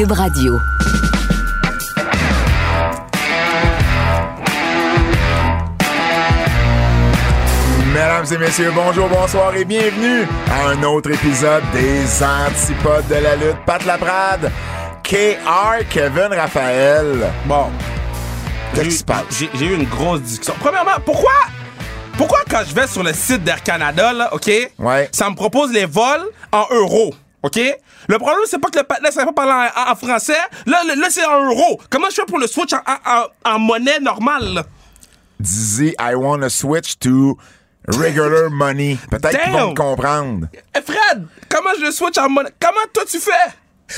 Cube Radio. Mesdames et messieurs, bonjour, bonsoir et bienvenue à un autre épisode des Antipodes de la lutte. Pat Laprade, KR, Kevin Raphaël. Bon. Qu'est-ce J'ai- qui se passe? J'ai j'ai eu une grosse discussion. Premièrement, pourquoi? Pourquoi quand je vais sur le site d'Air Canada, là, OK? Ouais. Ça me propose les vols en euros. OK? Le problème, c'est pas que le patinet ne savait pas parler en, en français. Là, là, c'est en euros. Comment je fais pour le switch en, en- en- en monnaie normale? Dizzy, I want to switch to regular money. Peut-être qu'ils vont me comprendre. Eh, Fred, comment je le switch en monnaie? Comment toi tu fais?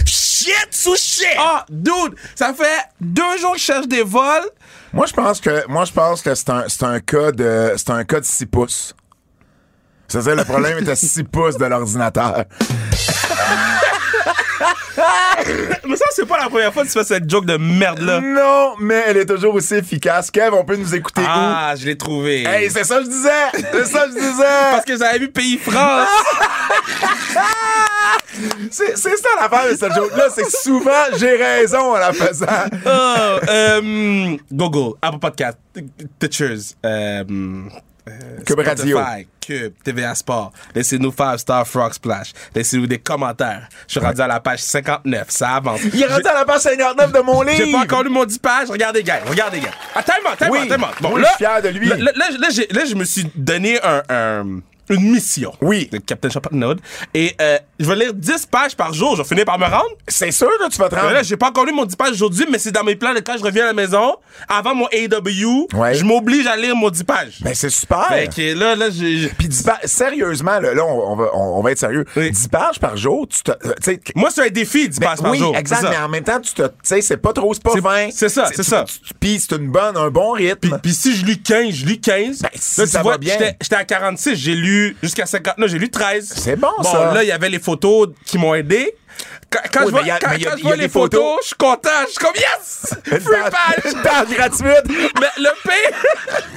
Shit sous shit! Ah, dude, ça fait deux jours que je cherche des vols. Moi, je pense que, moi, je pense que c'est un, c'est un cas de, c'est un cas de 6 pouces. C'est-à-dire, le problème est à 6 pouces de l'ordinateur. Mais ça, c'est pas la première fois que tu fais cette joke de merde-là. Non, mais elle est toujours aussi efficace. Kev, on peut nous écouter Ah, je l'ai trouvé. Hey, c'est ça que je disais! C'est ça que je disais! Parce que j'avais vu Pays France. C'est ça l'affaire de cette joke-là, c'est souvent, j'ai raison en la faisant. oh, euh, Google, Apple Podcast, Teachers, euh, euh, Cube Radio. Spotify, Cube, TVA Sport. Laissez-nous 5 Star Frog Splash. Laissez-nous des commentaires. Je suis rendu à la page 59. Ça avance. Il est rendu à la page 59 de mon livre! J'ai pas encore lu mon 10 pages. Regardez, gars. Regardez, gars. Attends-moi, attends-moi, Oui. attends-moi. Moi, je suis fier de lui. Là, là, là, là, je me suis donné un, un- une mission. Oui. De Captain Champagnon. Et euh, je vais lire 10 pages par jour. Je vais finir par me rendre. C'est sûr que tu vas te Mais rendre. là, j'ai pas encore lu mon 10 pages aujourd'hui, mais c'est dans mes plans de quand je reviens à la maison, avant mon AW, Ouais. je m'oblige à lire mon 10 pages. Ben, c'est super! Fait que là, là, j'ai. Puis 10 pages, sérieusement, là, là, on, on va, on, on va être sérieux. Oui. 10 pages par jour, tu te. euh, Moi, c'est un défi, 10 ben, pages par oui, jour. exact, C'est ça. mais en même temps, tu te. Tu sais, c'est pas trop, c'est pas C'est- 20. c'est ça, c'est ça. Puis c'est une bonne, un bon rythme. Puis si je lis 15, je lis 15. Ben, si là, tu ça vois, va bien. j'étais- J'étais à 46, j'ai lu jusqu'à 59, j'ai lu 13. C'est bon, bon, ça. là, il y avait les photos qui m'ont aidé. Quand, quand Oui, je vois, mais y a- quand- mais a- je vois les photos, photos. je suis content. Je suis comme yes! Une Free page, une page gratuite. Mais le pire.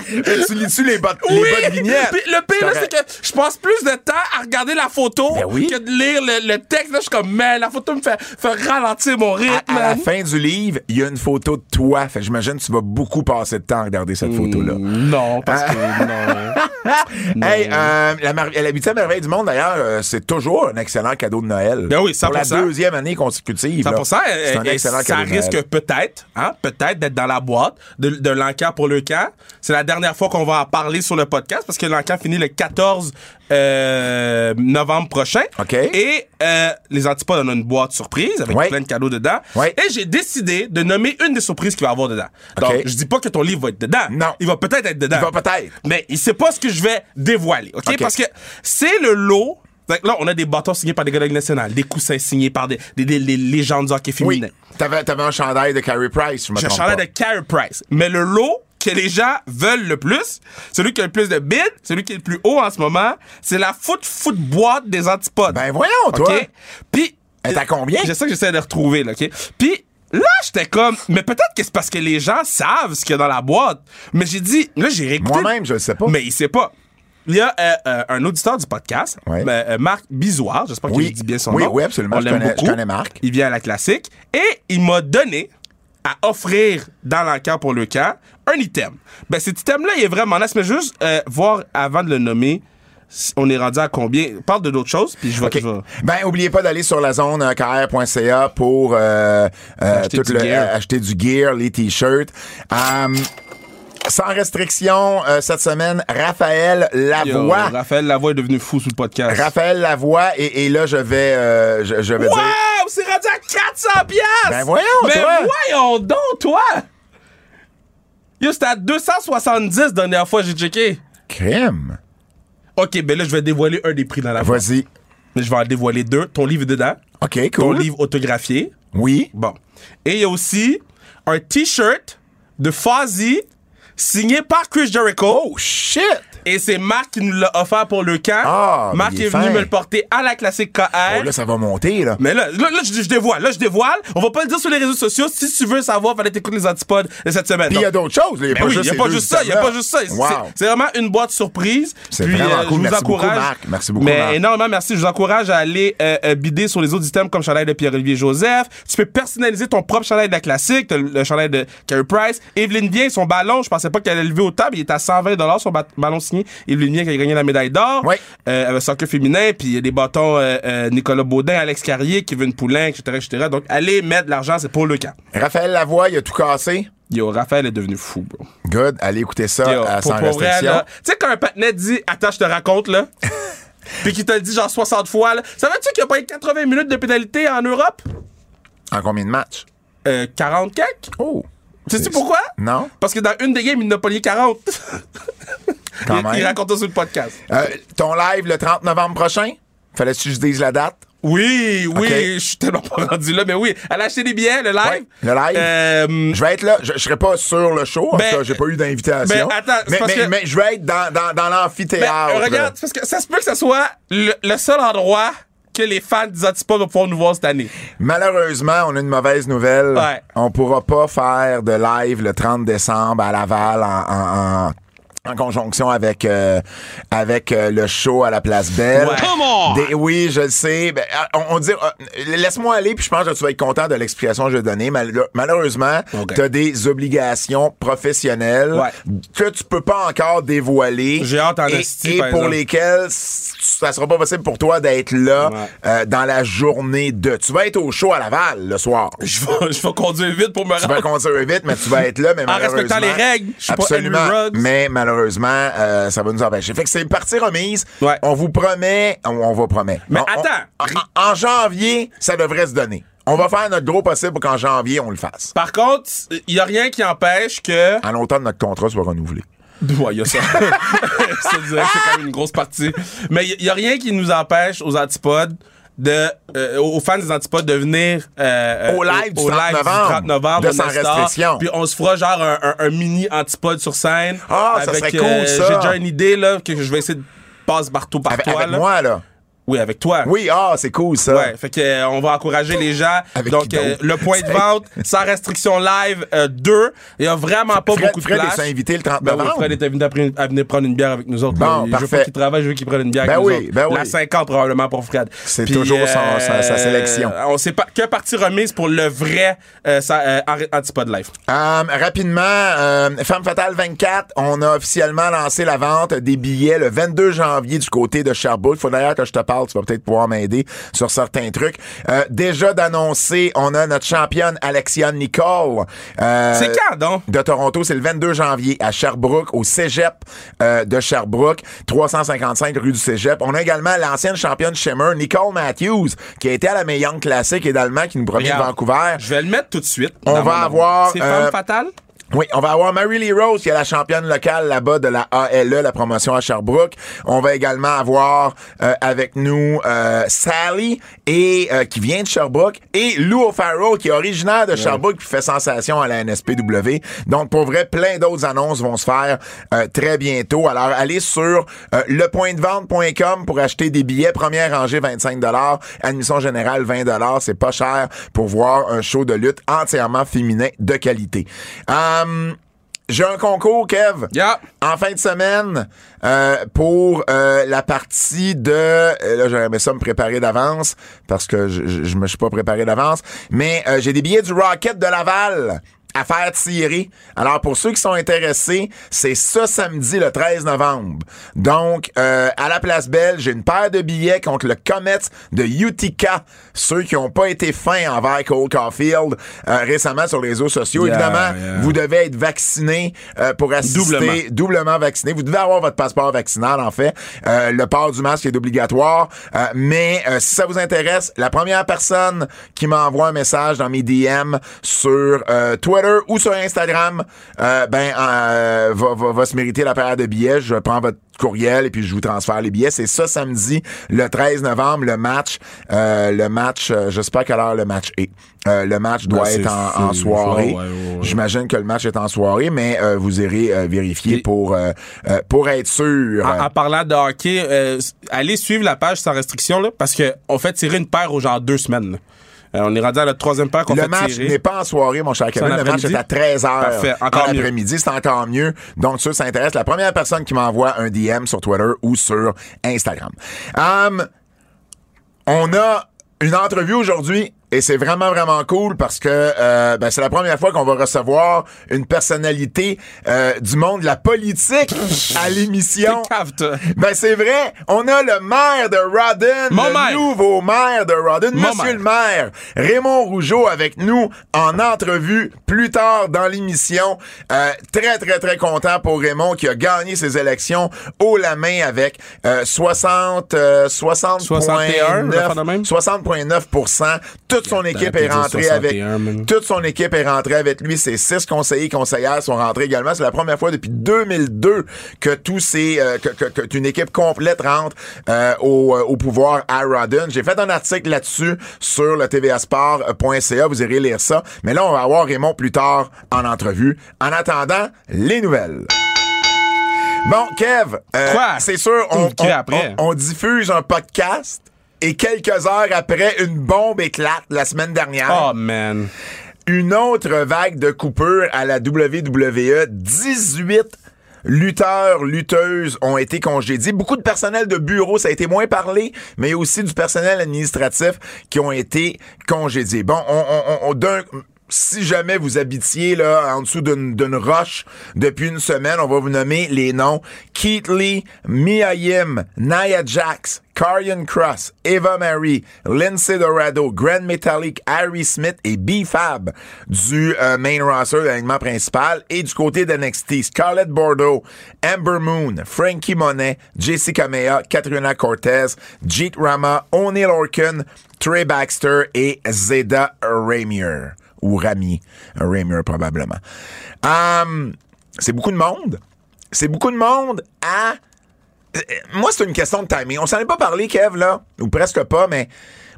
Mais tu lis-tu les bottes, les bottes vignettes? Le pire, c'est que je passe plus de temps à regarder la photo Ben oui. que de lire le, le texte. Là, je suis comme, man, la photo me fait, fait ralentir mon rythme. À, à la fin du livre, il y a une photo de toi. Fait j'imagine que tu vas beaucoup passer de temps à regarder cette photo-là. Non, parce que non. Hey, euh, la, la huitième merveille du monde, d'ailleurs, euh, c'est toujours un excellent cadeau de Noël. Ben oui, Pour la 100%. Année consécutive. là, 100%, C'est un et- et excellent ça risque peut-être, hein, peut-être d'être dans la boîte de, de l'encan pour le camp. C'est la dernière fois qu'on va en parler sur le podcast parce que l'encan finit le 14 euh, novembre prochain. OK. Et euh, les antipodes ont une boîte surprise avec Ouais. plein de cadeaux dedans. Ouais. Et j'ai décidé de nommer une des surprises qu'il va y avoir dedans. Donc, OK. je dis pas que ton livre va être dedans. Non. Il va peut-être être dedans. Il va peut-être. Mais il sait pas ce que je vais dévoiler, OK? OK. Parce que c'est le lot. Là, on a des bâtons signés par des gars de nationale, des coussins signés par des, des, des- des légendes du hockey Oui. féminin. T'avais, t'avais un chandail de Carey Price, je me J'ai un chandail pas. de Carey Price. Mais le lot que les gens veulent le plus, celui qui a le plus de bids, celui qui est le plus haut en ce moment, c'est la foot foot boîte des antipodes. Ben voyons, toi. OK? Puis. À combien? C'est ça que j'essaie de retrouver, là, OK? Puis. Là, j'étais comme, mais peut-être que c'est parce que les gens savent ce qu'il y a dans la boîte. Mais j'ai dit, là, j'ai réécouté. Moi-même, je le sais pas. Mais il sait pas. Il y a euh, euh, un auditeur du podcast, Ouais. euh, Marc Bizoir, j'espère Oui. que je dis bien son Oui, nom. oui, absolument, On je connais- beaucoup. je connais Marc. Il vient à la classique et il m'a donné à offrir dans l'encan pour le camp un item. Ben cet item-là, il est vraiment nice, mais juste euh, voir avant de le nommer, on est rendu à combien. Parle de d'autres choses, puis je vais. OK. je vais- Ben, oubliez pas d'aller sur la zone KR.ca pour euh, euh, Acheter tout du le- euh, acheter du gear, les t-shirts. Um, sans restriction, euh, cette semaine, Raphaël Yo, Lavoie. Raphaël Lavoie est devenu fou sous le podcast. Raphaël Lavoie, et, et là, je vais, euh, je, je vais Wow! dire... C'est rendu à 400 piastres! Ben voyons, Mais toi! voyons donc, toi! Yo, c'était à 270 la dernière fois, j'ai checké. Crème. OK, ben là, je vais dévoiler un des prix dans la. Vas-y. Je vais en dévoiler deux. Ton livre est dedans. OK, Ton cool. livre autographié. Oui. Bon. Et il y a aussi un T-shirt de Fozzy signé par Chris Jericho. Oh, shit! Et c'est Marc qui nous l'a offert pour le camp. Ah, Marc est, est venu fin. me le porter à la classique KR. Oh, là, ça va monter, là. Mais là, là, là, je, je dévoile. Là, je dévoile. On va pas le dire sur les réseaux sociaux. Si tu veux savoir, fallait t'écouter les antipodes de cette semaine. Puis il y a d'autres choses. Il y a pas oui, juste y a pas juste ça. Il a pas juste ça. C'est- Wow. C'est vraiment une boîte surprise. C'est vraiment euh, cool. Je vous Merci beaucoup, encourage. Marc. Merci beaucoup, Mais Marc. énormément merci. Je vous encourage à aller euh, euh, bider sur les autres items comme chandail de Pierre-Olivier Joseph. Tu peux personnaliser ton propre chandail de la classique. Le chandail de Carey Price. Evelyne Bien, son ballon, je pensais pas qu'elle allait lever au table. Il est à 120 son ba- ballon signé. Evelyne Bien qui a gagné la médaille d'or. Oui. Euh, avec soccer féminin. Puis il y a des bâtons euh, euh, Nicolas Baudin, Alex Carrier, Kevin Poulin, etc., etc. Donc allez mettre de l'argent, c'est pour le camp. Raphaël Lavoie, il a tout cassé. Yo, Raphaël est devenu fou, bro. Good. Allez écouter ça Yo, à pour- sans restriction. Tu sais, quand un patinet dit Attends, je te raconte, là. Puis qu'il te le dit genre 60 fois, là. Ça veut-tu qu'il n'y a pas eu 80 minutes de pénalité en Europe? En combien de matchs? Euh, 40 quelques? Oh. Sais-tu pourquoi? Non? Parce que dans une des games, il n'a pas lié 40. Quand il, même. il raconte ça sur le podcast. Euh, ton live le 30 novembre prochain? Fallait-tu que je dise la date? Oui, oui, je suis tellement pas rendu là, mais oui. Elle a acheté des billets, le live. Ouais, le live. Euh, Je vais être là. Je, je serai pas sur le show. En Ben, tout cas, j'ai pas eu d'invitation. ben, attends, c'est mais, mais, que- mais je vais être dans, dans, dans ben, l'amphithéâtre. regarde, c'est parce que ça se peut que ce soit le, le seul endroit que les fans des Antipodes vont pouvoir nous voir cette année. Malheureusement, on a une mauvaise nouvelle. Ouais. On pourra pas faire de live le 30 décembre à Laval en, en- en- en conjonction avec euh, avec euh, le show à la place Belle. Ouais. Come on! Des- oui, je le sais. Ben, euh, on, on dit euh, laisse-moi aller puis je pense que tu vas être content de l'explication que je vais donner. Mal- malheureusement, Ok. tu as des obligations professionnelles Ouais. que tu peux pas encore dévoiler. J'ai hâte en et, esti, et par pour exemple. lesquelles ça sera pas possible pour toi d'être là Ouais. euh, dans la journée de. Tu vas être au show à Laval le soir. Je vais, je vais conduire vite pour me Tu vas rendre. conduire vite, mais tu vas être là, mais En respectant les règles. Je suis pas Absolument. Henry Ruggs. mais malheureusement, euh, ça va nous empêcher. Fait que c'est une partie remise. Ouais. On vous promet, on, on va promet. Mais On- on- attends. en, en janvier, ça devrait se donner. On va faire notre gros possible pour qu'en janvier, on le fasse. Par contre, il y a rien qui empêche que. En l'automne, notre contrat soit renouvelé. Ouais, il y a ça. Ça c'est quand même une grosse partie. Mais il y, a rien qui nous empêche aux antipodes de euh, aux fans des antipodes de venir euh, Au euh, live du 30 novembre. 30 novembre De au Sans. Restriction. Puis on se fera genre un, un- un mini antipode sur scène. Ah, ça avec, serait cool, ça. J'ai déjà une idée là que je vais essayer de passer partout par Avec, toi. avec là. moi, là. Oui, avec toi. Oui, ah, c'est cool, ça. Ouais, fait que euh, on va encourager les gens. Avec Donc qui euh, le point de vente sans restriction live 2, il y a vraiment pas Fred, beaucoup de Fred place. est invité le 30 Ben oui. Fred est invité à, pr- à venir prendre une bière avec nous autres. Bon, là. je veux qu'il travaille, je veux qu'il prenne une bière Ben avec nous oui, autres. ben oui. La 50 probablement pour Fred. C'est toujours son- sa- sa sélection. On sait pas que partie remise pour le vrai euh, euh, Antipode Live. Euh, rapidement, euh, Femme Fatale 24, on a officiellement lancé la vente des billets le 22 janvier du côté de Sherbrooke. Faut d'ailleurs que je te parle, tu vas peut-être pouvoir m'aider sur certains trucs. Euh, déjà d'annoncer, on a notre championne Alexia Nicole. euh, C'est quand donc? de Toronto, c'est le 22 janvier à Sherbrooke, au Cégep euh, de Sherbrooke, 355 rue du Cégep. On a également l'ancienne championne Shimmer, Nicole Matthews, qui a été à la Meillon Classique également, qui nous provient de Vancouver. Je vais le mettre tout de suite. On va avoir, C'est Femme Fatale? Oui, on va avoir Mary Lee Rose, qui est la championne locale là-bas de la ALE, la promotion à Sherbrooke. On va également avoir euh, avec nous euh, Sally, et euh, qui vient de Sherbrooke, et Lou O'Farrell, qui est originaire de Sherbrooke, qui fait sensation à la NSPW. Donc, pour vrai, plein d'autres annonces vont se faire euh, très bientôt. Alors, allez sur euh, lepointdevente.com pour acheter des billets. Première rangée, 25 Admission générale, 20 C'est pas cher pour voir un show de lutte entièrement féminin de qualité. Euh, j'ai un concours, Kev. Yeah. En fin de semaine, euh, pour euh, la partie de... euh, là, j'aurais aimé ça me préparer d'avance, parce que je, je, je me suis pas préparé d'avance. Mais euh, j'ai des billets du Rocket de Laval à faire tirer. Alors, pour ceux qui sont intéressés, c'est ce samedi, le 13 novembre. Donc, euh, à la Place Belle, j'ai une paire de billets contre le Comet de Utica. Ceux qui n'ont pas été fins envers Cole Caulfield euh, récemment sur les réseaux sociaux. Yeah, Évidemment, yeah. vous devez être vacciné euh, pour assister Doublement. doublement vacciné. Vous devez avoir votre passeport vaccinal, en fait. Euh, le port du masque est obligatoire. Euh, mais euh, si ça vous intéresse, la première personne qui m'envoie un message dans mes DM sur euh, Twitter Twitter ou sur Instagram, euh, ben euh, va, va, va se mériter la paire de billets. Je prends votre courriel et puis je vous transfère les billets. C'est ça samedi, le 13 novembre, le match. Euh, le match, euh, je sais pas à quelle heure le match est. Euh, le match doit Ben, être en, soirée. ouais, ouais, ouais. J'imagine que le match est en soirée, mais euh, vous irez euh, vérifier Et- pour euh, euh, pour être sûr. En, en parlant de hockey, euh, allez suivre la page sans restriction, là, parce qu'on fait tirer une paire aux genre deux semaines. là. Euh, on est rendu à la troisième paire qu'on Le fait match tirer. n'est pas en soirée, mon cher Kevin. Le match est à 13h Parfait. Encore en mieux. après-midi. C'est encore mieux. Donc, ceux qui s'intéressent, la première personne qui m'envoie un DM sur Twitter ou sur Instagram. Hum, on a une entrevue aujourd'hui et c'est vraiment, vraiment cool parce que euh, ben, c'est la première fois qu'on va recevoir une personnalité euh, du monde de la politique à l'émission. Ben c'est vrai, on a le maire de Rodden, Mon le maire. nouveau maire de Rodden, Mon Monsieur le maire, Raymond Rougeau avec nous en entrevue plus tard dans l'émission. Euh, très très très content pour Raymond qui a gagné ses élections haut la main avec euh, 60 euh, 60 61, une affaire de même? 60,9 Toute son équipe est rentrée avec 61, man. toute son équipe est rentrée avec lui. Ses six conseillers conseillères sont rentrés également. C'est la première fois depuis 2002 que tous ces euh, que, que- que- qu'une équipe complète rentre euh, au, euh, au pouvoir à Rodden. J'ai fait un article là-dessus sur le tvasport.ca. Vous irez lire ça. Mais là, on va avoir Raymond plus tard en entrevue. En attendant, les nouvelles. Bon, Kev, euh, c'est sûr, on- on diffuse un podcast et quelques heures après, une bombe éclate la semaine dernière. Oh, man. Une autre vague de coupures à la WWE. 18 lutteurs, lutteuses ont été congédiés. Beaucoup de personnel de bureau, ça a été moins parlé, mais aussi du personnel administratif qui ont été congédiés. Bon, on, on, on- on- d'un- si jamais vous habitiez là en dessous d'une roche depuis une semaine, on va vous nommer les noms. Keith Lee, Mia Yim, Nia Jax, Karrion Cross, Eva Marie, Lindsay Dorado, Grand Metallic, Harry Smith et B-Fab du euh, main roster de l'alignement principal. Et du côté d'NXT, Scarlett Bordeaux, Amber Moon, Frankie Monet, Jessica Mea, Katrina Cortez, Jeet Rama, O'Neal Orkin, Trey Baxter et Zeda Ramier ou Rami Ramier probablement. Hum, c'est beaucoup de monde. C'est beaucoup de monde à euh, moi, c'est une question de timing. On s'en est pas parlé, Kev, là, ou presque pas, mais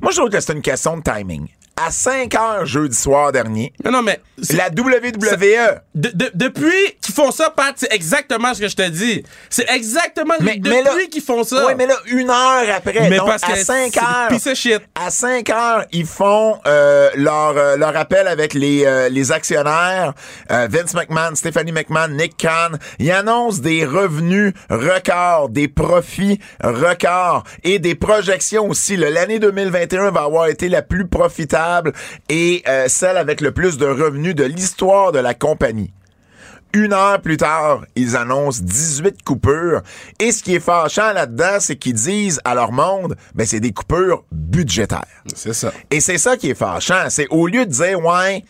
moi, je trouve que c'est une question de timing. À 5 heures jeudi soir dernier, Mais non, mais. la WWE. de- de- depuis qu'ils font ça, Pat, c'est exactement ce que je te dis. C'est exactement Mais- depuis mais qu'ils font ça. Oui, mais là, une heure après, Mais donc parce à que 5 c'est heures. piece of shit. À 5 heures, ils font euh, leur, euh, leur appel avec les, euh, les actionnaires, euh, Vince McMahon, Stephanie McMahon, Nick Khan. Ils annoncent des revenus records, des profits records et des projections aussi. L'année 2021 va avoir été la plus profitable et euh, celle avec le plus de revenus de l'histoire de la compagnie. Une heure plus tard, ils annoncent 18 coupures. Et ce qui est fâchant là-dedans, c'est qu'ils disent à leur monde, ben, c'est des coupures budgétaires. C'est ça. Et c'est ça qui est fâchant. C'est au lieu de dire, ouais,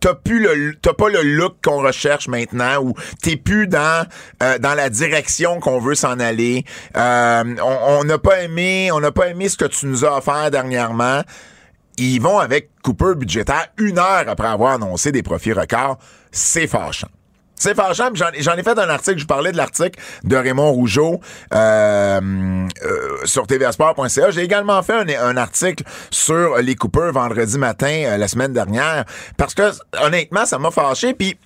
t'as plus le, t'as pas le look qu'on recherche maintenant ou t'es plus dans, euh, dans la direction qu'on veut s'en aller. Euh, on on n'a pas aimé, on n'a pas aimé ce que tu nous as offert dernièrement. Ils vont avec coupure budgétaire une heure après avoir annoncé des profits records. C'est fâchant. C'est fâchant. J'en, ai fait un article. Je parlais de l'article de Raymond Rougeau euh, euh, sur tvsport.ca. J'ai également fait un, article sur les coupeurs vendredi matin euh, la semaine dernière parce que honnêtement, ça m'a fâché. Puis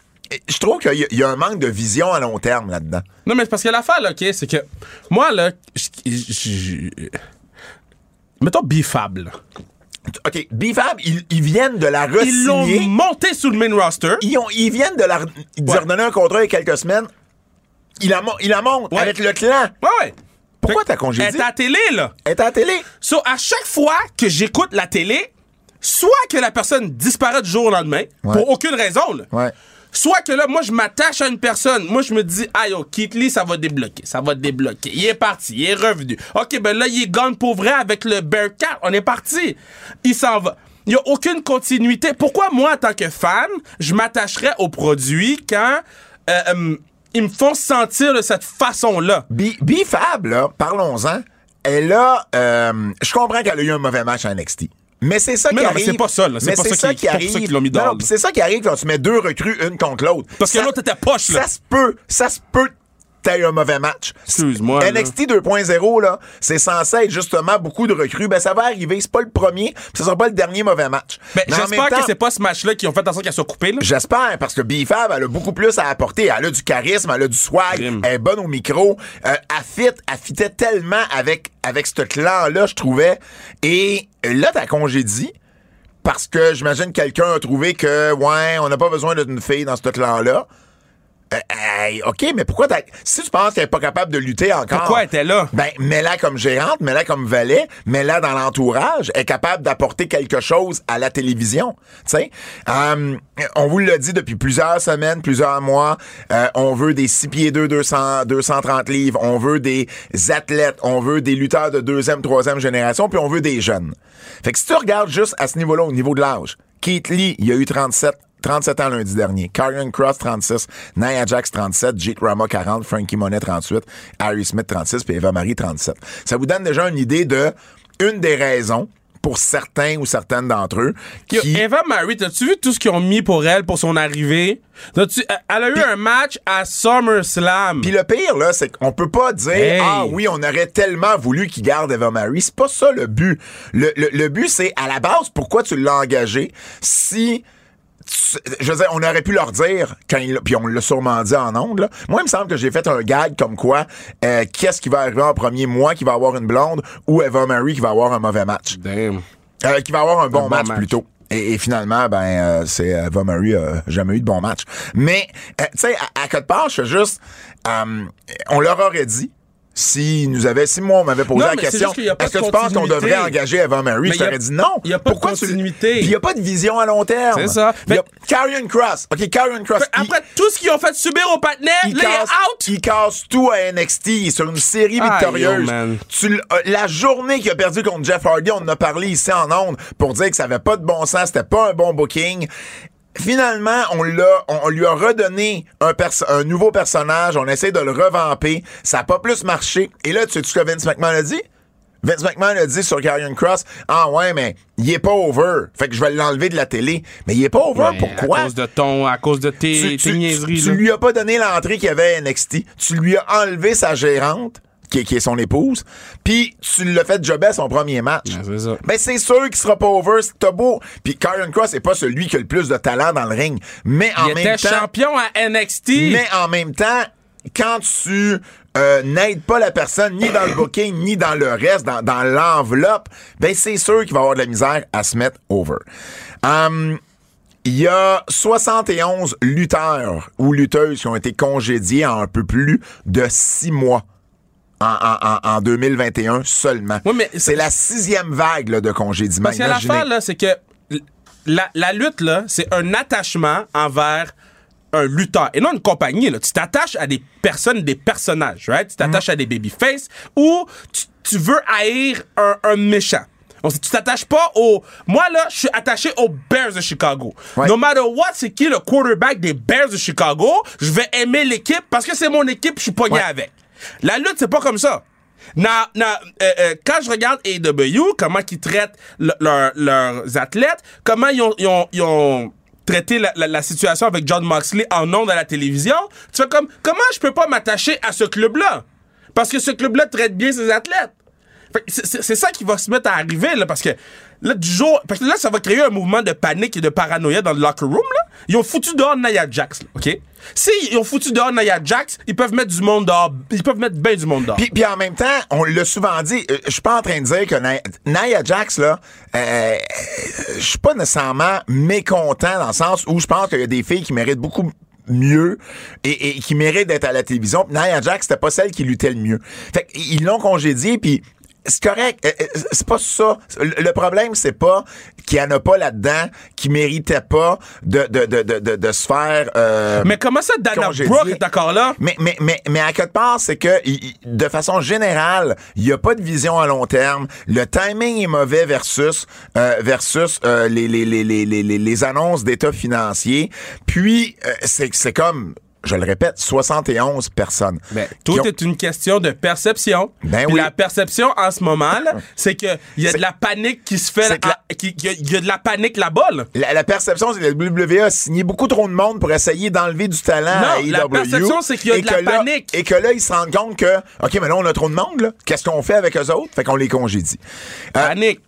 je trouve qu'il y, a- un manque de vision à long terme là-dedans. Non, mais c'est parce que l'affaire, là, OK, c'est que moi, là, je- mettons Bifab, là. OK, Bifab, ils, ils viennent de la Ils l'ont re-signer. monté sous le main roster. Ils, ont, ils viennent de la d'y Ouais. redonner un contrat il y a quelques semaines. Il la, il la monte Ouais. avec le clan. Ouais, ouais. Pourquoi t'as congédié? Elle est à la télé, là. Elle est à la télé. So, à chaque fois que j'écoute la télé, soit que la personne disparaît du jour au lendemain, Ouais. pour aucune raison, là. Ouais. Soit que là, moi, je m'attache à une personne. Moi, je me dis, ah yo, Keith Lee, ça va débloquer. Ça va débloquer. Il est parti. Il est revenu. OK, ben là, il est gone pour vrai avec le Bearcat. On est parti. Il s'en va. Il n'y a aucune continuité. Pourquoi, moi, en tant que fan, je m'attacherais aux produits quand euh, euh, ils me font sentir de cette façon-là? B- B-Fab, là, parlons-en. Elle a. euh, je comprends qu'elle a eu un mauvais match à NXT. Mais c'est ça Mais qui non, mais arrive. c'est pas ça. C'est pas ça ça qui- arrive. Non, c'est ça qui arrive quand tu mets deux recrues une contre l'autre. Parce que l'autre était poche, là. Ça se peut, ça se peut t'as eu un mauvais match. Excuse-moi. NXT 2.0, là, c'est censé être justement beaucoup de recrues. Ben, ça va arriver. C'est pas le premier, puis ce sera pas le dernier mauvais match. Ben, j'espère que c'est pas ce match-là qui ont fait en sorte qu'elle soit coupée, là. J'espère, parce que B-Fab, elle a beaucoup plus à apporter. Elle a du charisme, elle a du swag, Crime. elle est bonne au micro. Euh, elle fit, elle fitait tellement avec, avec ce clan-là, je trouvais. Et là, t'as congédié. Parce que j'imagine que quelqu'un a trouvé que, ouais, on n'a pas besoin d'une fille dans ce clan-là. Euh, hey, OK, mais pourquoi t'as... Si tu penses qu'elle est pas capable de lutter encore... Pourquoi elle était là? Ben, mets-la comme gérante, mets-la comme valet, mets-la dans l'entourage, elle est capable d'apporter quelque chose à la télévision. Tu sais, Euh, on vous l'a dit depuis plusieurs semaines, plusieurs mois, euh, on veut des 6 pieds 2, 200, 230 livres, on veut des athlètes, on veut des lutteurs de deuxième, troisième génération, puis on veut des jeunes. Fait que si tu regardes juste à ce niveau-là, au niveau de l'âge, Keith Lee, il a eu 37 37 ans lundi dernier. Karrion Cross, 36. Nia Jax, 37. Jake Rama, 40. Frankie Monet, 38. Harry Smith, 36. Puis Eva Marie, 37. Ça vous donne déjà une idée de une des raisons pour certains ou certaines d'entre eux Yo. Eva Marie, t'as-tu vu tout ce qu'ils ont mis pour elle pour son arrivée? Elle a eu un match à SummerSlam. Puis le pire, là, c'est qu'on peut pas dire Hey. Ah oui, on aurait tellement voulu qu'il garde Eva Marie. C'est pas ça le but. Le, le- le but, c'est à la base, pourquoi tu l'as engagé si. Je veux dire, on aurait pu leur dire, quand il, puis on l'a sûrement dit en ondes, là. Moi, il me semble que j'ai fait un gag comme quoi, euh, qu'est-ce qui va arriver en premier, moi qui va avoir une blonde ou Eva Marie qui va avoir un mauvais match? Damn. Euh, qui va avoir un bon, bon match, match. plutôt. Et, et finalement, ben, euh, c'est Eva Marie a jamais eu de bon match. Mais, euh, tu sais, à, à quelque part, je fais juste, euh, on leur aurait dit. Si nous avait, si moi on m'avait posé Non, la question, est-ce que de tu penses qu'on devrait engager Marie? Mais Je t'aurais dit non. il y a pas de Pourquoi tu- continuité. Il n'y a pas de vision à long terme. C'est ça. Mais- Karrion Cross. OK, Karrion Cross. Après tout ce qu'ils ont fait subir au partenaire, il là, casse, out. il casse tout à NXT sur une série Ah, victorieuse. yo. Tu euh, la journée qu'il a perdu contre Jeff Hardy, on en a parlé ici en ondes pour dire que ça avait pas de bon sens, c'était pas un bon booking. Finalement, on l'a, on, on lui a redonné un, perso- un nouveau personnage, on essaie de le revamper, ça a pas plus marché. Et là, tu sais ce que Vince McMahon a dit? Vince McMahon a dit sur Karrion Cross, ah ouais, mais il est pas over. Fait que je vais l'enlever de la télé. Mais il est pas over, pourquoi? À cause de ton, à cause de tes, tu, tes tu- niaiseries, tu lui as pas donné l'entrée qu'il y avait à NXT. Tu lui as enlevé sa gérante, qui, est- qui est son épouse, puis tu l'as fait jobber à son premier match. C'est. Ben c'est sûr qu'il sera pas over, c'est beau. Puis Karrion Cross c'est pas celui qui a le plus de talent dans le ring, mais en Il même était temps, champion à NXT. mais en même temps, quand tu euh, n'aides pas la personne ni dans le booking ni dans le reste, dans, dans l'enveloppe, ben c'est sûr qu'il va avoir de la misère à se mettre over. Hum, il y a 71 lutteurs ou lutteuses qui ont été congédiés en un peu plus de six mois. En, en- en- en 2021 seulement. Oui, mais c'est la sixième vague là, de congédiement. Parce que l'affaire, là, c'est que la, la lutte, là, c'est un attachement envers un lutteur et non une compagnie. Là. Tu t'attaches à des personnes, des personnages, right? Tu t'attaches à des babyface ou tu, tu veux haïr un, un méchant. On sait, tu t'attaches pas au. Moi, là, je suis attaché aux Bears de Chicago. Ouais. No matter what, c'est qui le quarterback des Bears de Chicago, je vais aimer l'équipe parce que c'est mon équipe, je suis pogné Ouais. avec. La lutte, c'est pas comme ça. Na- na- euh, euh, quand je regarde AEW, comment ils traitent le- leur- leurs athlètes, comment ils ont, ils ont- traité la, situation avec John Moxley en ondes à la télévision, tu fais comme, comment je peux pas m'attacher à ce club-là? Parce que ce club-là traite bien ses athlètes. C'est ça qui va se mettre à arriver, là, parce que là, du jour. Parce que là, ça va créer un mouvement de panique et de paranoïa dans le locker room, là. Ils ont foutu dehors Nia Jax, là, OK? S'ils ont foutu dehors Nia Jax, ils peuvent mettre du monde dehors. Ils peuvent mettre bien du monde dehors. Puis, puis en même temps, on l'a souvent dit, euh, je suis pas en train de dire que Nia, Nia Jax, là, euh, je suis pas nécessairement mécontent dans le sens où je pense qu'il y a des filles qui méritent beaucoup mieux et, et qui méritent d'être à la télévision. Puis Nia Jax, c'était pas celle qui luttait le mieux. Fait qu'ils l'ont congédié, puis c'est correct. Euh, euh, C'est pas ça. Le problème, c'est pas qu'il y en a pas là-dedans qui méritaient pas de, de, de, de, de, se faire... euh, Mais comment ça, Dana. Brooke est encore là? mais, mais, mais, mais à quelque part, c'est que de façon générale, il n'y a pas de vision à long terme. Le timing est mauvais versus euh, versus euh, les, les, les, les, les, les- annonces d'état financier. Puis euh, c'est c'est comme je le répète, 71 personnes. Tout ont- est une question de perception. Ben oui. La perception en ce moment, c'est qu'il y a de la panique qui se fait, la- y il y a de la panique là-bas. là. La, la perception, c'est que la WWE a signé beaucoup trop de monde pour essayer d'enlever du talent Non, à la perception, c'est qu'il y a de la là- panique. Et que là, ils se rendent compte que, OK, mais là, on a trop de monde. Qu'est-ce qu'on fait avec eux autres? Fait qu'on les congédie. Euh, Panique.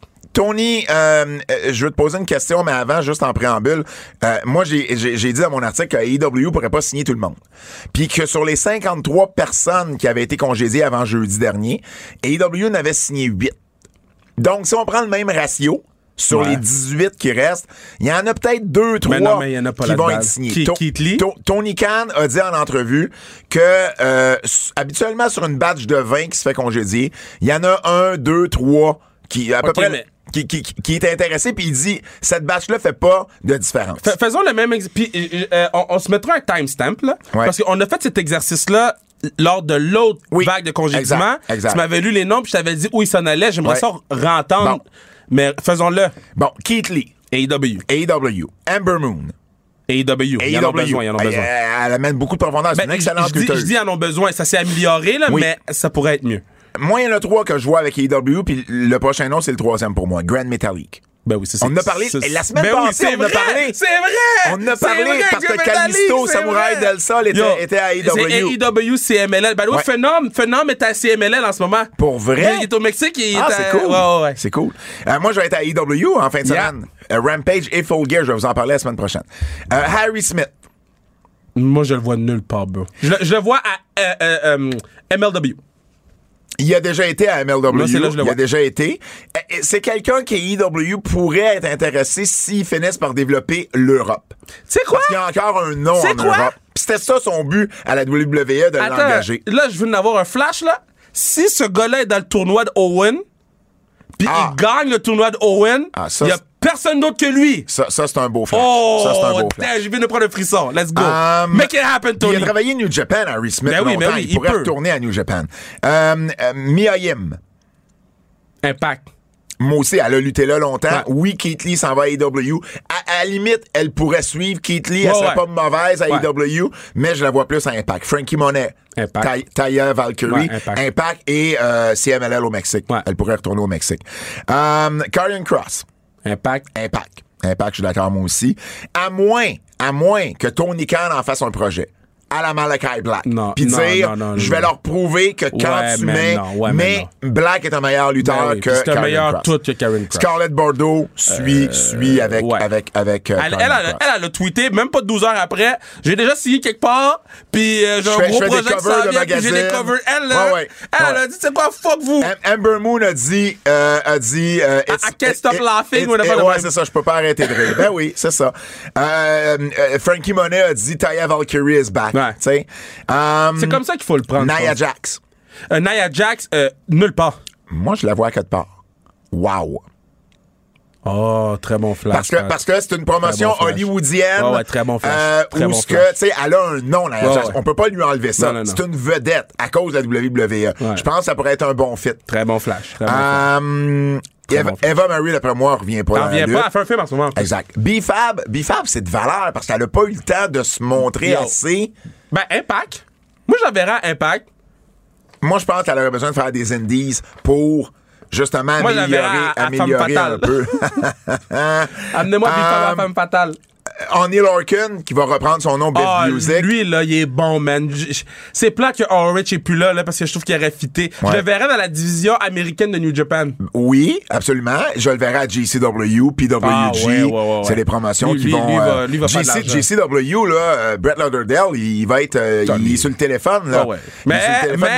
Tony, euh, euh, je veux te poser une question, mais avant, juste en préambule, euh, moi, j'ai- dit dans mon article que AEW pourrait pas signer tout le monde. Puis que sur les 53 personnes qui avaient été congédiées avant jeudi dernier, AEW n'avait signé 8. Donc, si on prend le même ratio, sur Ouais. les 18 qui restent, il y en a peut-être deux, trois Mais non, mais y en a pas qui vont être signés. Qui- To- Keith Lee? To- Tony Khan a dit en entrevue que euh, habituellement sur une batch de 20 qui se fait congédier, il y en a un, deux, trois qui à peu près mais- qui, qui, est intéressé puis il dit cette batch là fait pas de différence. Fais- Faisons le même Puis euh, euh, on, on se mettra un timestamp, là. Ouais. Parce qu'on a fait cet exercice-là lors de l'autre Oui, vague de congédiement. exact, exact. Tu m'avais lu les noms, puis je t'avais dit où ils s'en allaient. J'aimerais Ouais. ça rentendre. Bon. Mais faisons-le. Bon, Keith Lee, AEW. AEW, Amber Moon, AEW. Ils en ont besoin, ils en ont besoin. Elle, elle amène beaucoup de profondeur, c'est Ben, une excellente je dis, lutteuse. je dis ils en ont besoin. Ça s'est amélioré, là, mais ça pourrait être mieux. Moi, il y en a trois que je vois avec AEW puis le prochain nom c'est le troisième pour moi, Grand Metallic. Ben oui, c'est On en a parlé la semaine ben passée, on en a vrai, parlé. C'est vrai! On a parlé vrai, parce que c'est Samouraï vrai. Del Sol était- Yo, était à AEW. C'est AEW, CMLL. Ben oui, Ouais. Phenom, Phenom est à CMLL en ce moment. Pour vrai? Il est au Mexique. Il Ah, est c'est à- cool. Ouais. C'est cool. Euh, moi, je vais être à AEW en fin de Yeah. semaine. Euh, Rampage et Full Gear, je vais vous en parler la semaine prochaine. Euh, Harry Smith. Moi, je le vois nulle part, bro. Je, le- je le vois à MLW. Il a déjà été à MLW. Moi, c'est là que je le il a déjà été. C'est quelqu'un qui AEW pourrait être intéressé s'ils finissent par développer l'Europe. Sais quoi? Parce qu'il y a encore un nom C'est en quoi? Europe. C'était ça son but à la WWE de l'engager. là, je veux en avoir un flash, là. Si ce gars-là est dans le tournoi de Owen, puis Ah. il gagne le tournoi de Owen, il Ah, ça, y a c'est- personne d'autre que lui. Ça, ça c'est un beau flash. Oh, ça, c'est un beau flash. je viens de prendre un frisson. Let's go. Um, Make it happen, Il Tony. a travaillé New Japan, Harry Smith. Ben oui, ben oui, il il pourrait peut. retourner à New Japan. Euh, euh, Mia Yim. Impact. Moi aussi, elle a lutté là longtemps. Ouais. Oui, Keith Lee s'en va à AEW. À, à la limite, elle pourrait suivre Keith Lee. Elle serait ouais. pas mauvaise à Ouais. AEW, mais je la vois plus à Impact. Frankie Monet. Impact. Tay- Taya Valkyrie. Impact. et euh, CMLL au Mexique. Elle pourrait retourner au Mexique. Euh, Karrion Cross. Impact. Impact. Impact, je suis d'accord, moi aussi. À moins, à moins que Tony Khan en fasse un projet. À la Malachi Black. Non, Puis dire, je vais leur prouver que quand Ouais, tu mets, non, ouais, mais mais Black est un meilleur lutteur Ben oui, que c'est un meilleur tout que Karen Cross. Scarlett Bordeaux suit, suit avec, ouais. avec, avec, euh, Elle, elle, elle, elle a tweeté, même pas 12 heures après. J'ai déjà signé quelque part, puis euh, j'ai Je un gros projet qui s'en vient, puis j'ai des covers. Elle, elle, a dit, c'est quoi, fuck vous? Am- Amber Moon a dit, euh, a dit, euh, I can't stop laughing Ouais, c'est ça, je peux pas arrêter de rire. ben oui, c'est ça. Euh, euh, Frankie Monet a dit, Taya Valkyrie is back. Ouais. Um, C'est comme ça qu'il faut le prendre. Nia. Jax. Euh, Nia Jax, euh, nulle part. Moi, je la vois à quelque part. Wow. Oh, très bon flash. Parce que, parce que c'est une promotion bon hollywoodienne. Ouais, très bon flash. euh, Très où bon ce que, tu sais, elle a un nom, Nia Jax. ouais. On peut pas lui enlever ça. C'est une vedette à cause de la WWE. Je pense que ça pourrait être un bon fit. Très bon flash. Très bon flash. Um, Eva. Eva Marie, d'après moi, revient pas T'en reviens pas, elle fait un film en ce moment. Exact. B-Fab, B-Fab, c'est de valeur parce qu'elle a pas eu le temps de se montrer Yo. assez. Ben, Impact. Moi, je la verrais à Impact. Moi, je pense qu'elle aurait besoin de faire des indies pour justement Moi, améliorer, à- à améliorer Femme un peu. Amenez-moi Big Fab à Um, Femme Fatale. O'Neal Orkin, qui va reprendre son nom Best Ah, Music. lui, là, il est bon, man. C'est plat que Ulrich est plus là, là, parce que je trouve qu'il aurait fité. Ouais. Je le verrais dans la division américaine de New Japan. Oui, absolument. Je le verrai à JCW, PWG. Ah, ouais, ouais. C'est des promotions Lui, qui lui, vont. lui va- euh, va l'argent. JCW, là, euh, Brett Lauderdale, il va être. euh, il est sur le téléphone, là. Ah ouais. Il est Mais, sur le téléphone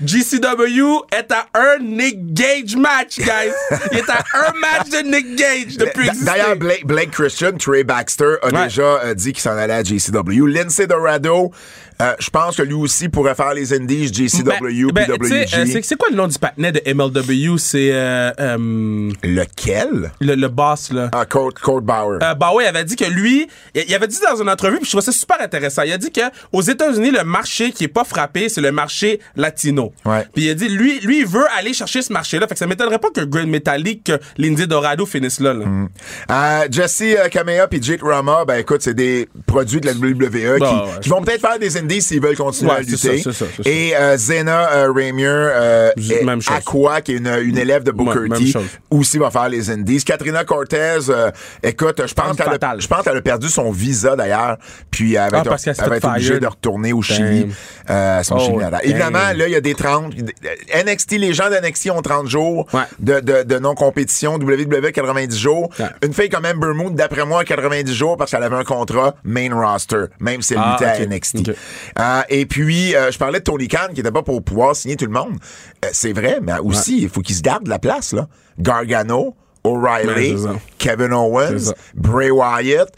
mais. GCW est à un Nick Gage match, guys. Il est à un match de Nick Gage depuis. D'ailleurs, Blake, Blake Christian, Trey Baxter, a Ouais. déjà euh, dit qu'il s'en allait à JCW. Lindsay Dorado, euh, je pense que lui aussi pourrait faire les indies JCW, Ben, ben, PWG. euh, c'est- quoi le nom du patinet de MLW? C'est euh, Lequel? le, le boss, là. Ah, Kurt, Kurt Bauer. Il avait dit que lui, il avait dit dans une entrevue, puis je trouvais ça super intéressant. Il a dit que aux États-Unis, le marché qui est pas frappé, c'est le marché latino. Ouais. Puis il a dit, lui, lui, il veut aller chercher ce marché-là. Fait que ça m'étonnerait pas que Grand Metallic, que Lindsay Dorado finisse là. là. Euh, Jesse Kamea puis Jake Rama ben écoute, c'est des produits de la WWE Bah, qui, ouais. qui vont peut-être faire des s'ils veulent continuer Ouais, à lutter. ça, ça. Et euh, Zena euh, Ramier, euh, même chose. Aqua, qui est une, une élève de Booker Ouais, T, aussi va faire les indies. Katrina Cortez, euh, écoute, je pense qu'elle a, fatale. je pense qu'elle a perdu son visa d'ailleurs, puis elle va Ah, parce elle va être fait obligée de retourner au Chili. Euh, son Oh, Chili. Évidemment, là, il y a des 30. NXT, les gens d'NXT ont 30 jours Ouais. de, de, de non-compétition. WWE 90 jours. Une fille comme Amber Moon, d'après moi, 90 jours parce qu'elle avait un contrat main roster, même si elle Ah, luttait à NXT. Euh, et puis, euh, je parlais de Tony Khan qui était pas pour pouvoir signer tout le monde. Euh, c'est vrai, mais aussi, il faut qu'il se garde la place, là. Gargano, O'Reilly. Kevin Owens. Bray Wyatt,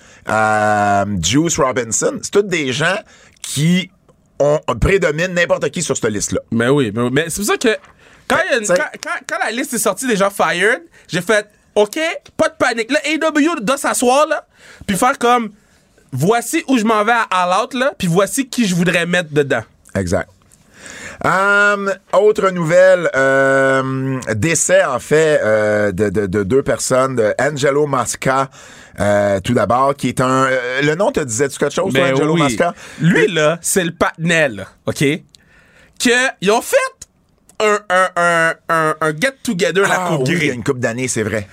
Juice Robinson. C'est tous des gens qui ont, prédominent n'importe qui sur cette liste-là. Mais oui, mais, mais c'est pour ça que quand, une- quand, quand- quand la liste est sortie des gens fired, j'ai fait OK, pas de panique. Là, AW doit s'asseoir là, puis faire comme voici où je m'en vais à All Out là, puis voici qui je voudrais mettre dedans. Exact. Hum, autre nouvelle, euh, décès en fait euh, de, de- de deux personnes, de Angelo Masca, euh, tout d'abord, qui est un... euh, le nom te disait-tu quelque chose, toi, Ben Angelo oui. Masca? Lui là, c'est le patnel, OK? Que ils ont fait un un un un, un get together à la Ah, Coupe oui, il y a une couple d'années, c'est vrai.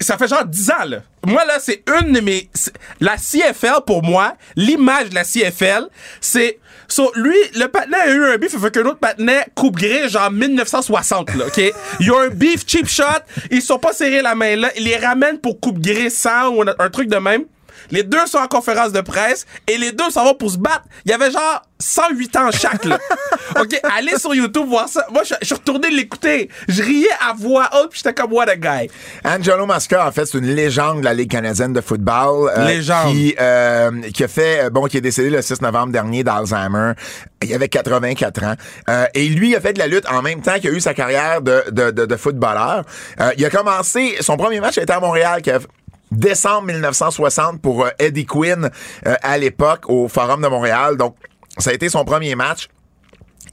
Ça fait genre 10 ans, là. Moi, là, c'est une de mes. La CFL, pour moi, l'image de la CFL, c'est. So, lui, le patinet a eu un beef avec un autre patinet coupe gré, genre 1960, là, OK? Ils ont un beef cheap shot, ils sont pas serrés la main là, ils les ramènent pour coupe gré 100 ou un truc de même. Les deux sont en conférence de presse et les deux s'en vont pour se battre. Il y avait genre 108 ans chaque, là. OK, allez sur YouTube voir ça. Moi, je je suis retourné l'écouter. Je riais à voix haute puis j'étais comme, what a guy. Angelo Masca, en fait, c'est une légende de la Ligue canadienne de football. euh, Légende. Qui, euh, qui a fait, euh, bon, qui est décédé le 6 novembre dernier d'Alzheimer. Il avait 84 ans. Euh, et lui, il a fait de la lutte en même temps qu'il a eu sa carrière de, de, de, de footballeur. Euh, il a commencé, son premier match était à Montréal, a décembre 1960 pour euh, Eddie Quinn euh, à l'époque au Forum de Montréal. Donc, ça a été son premier match.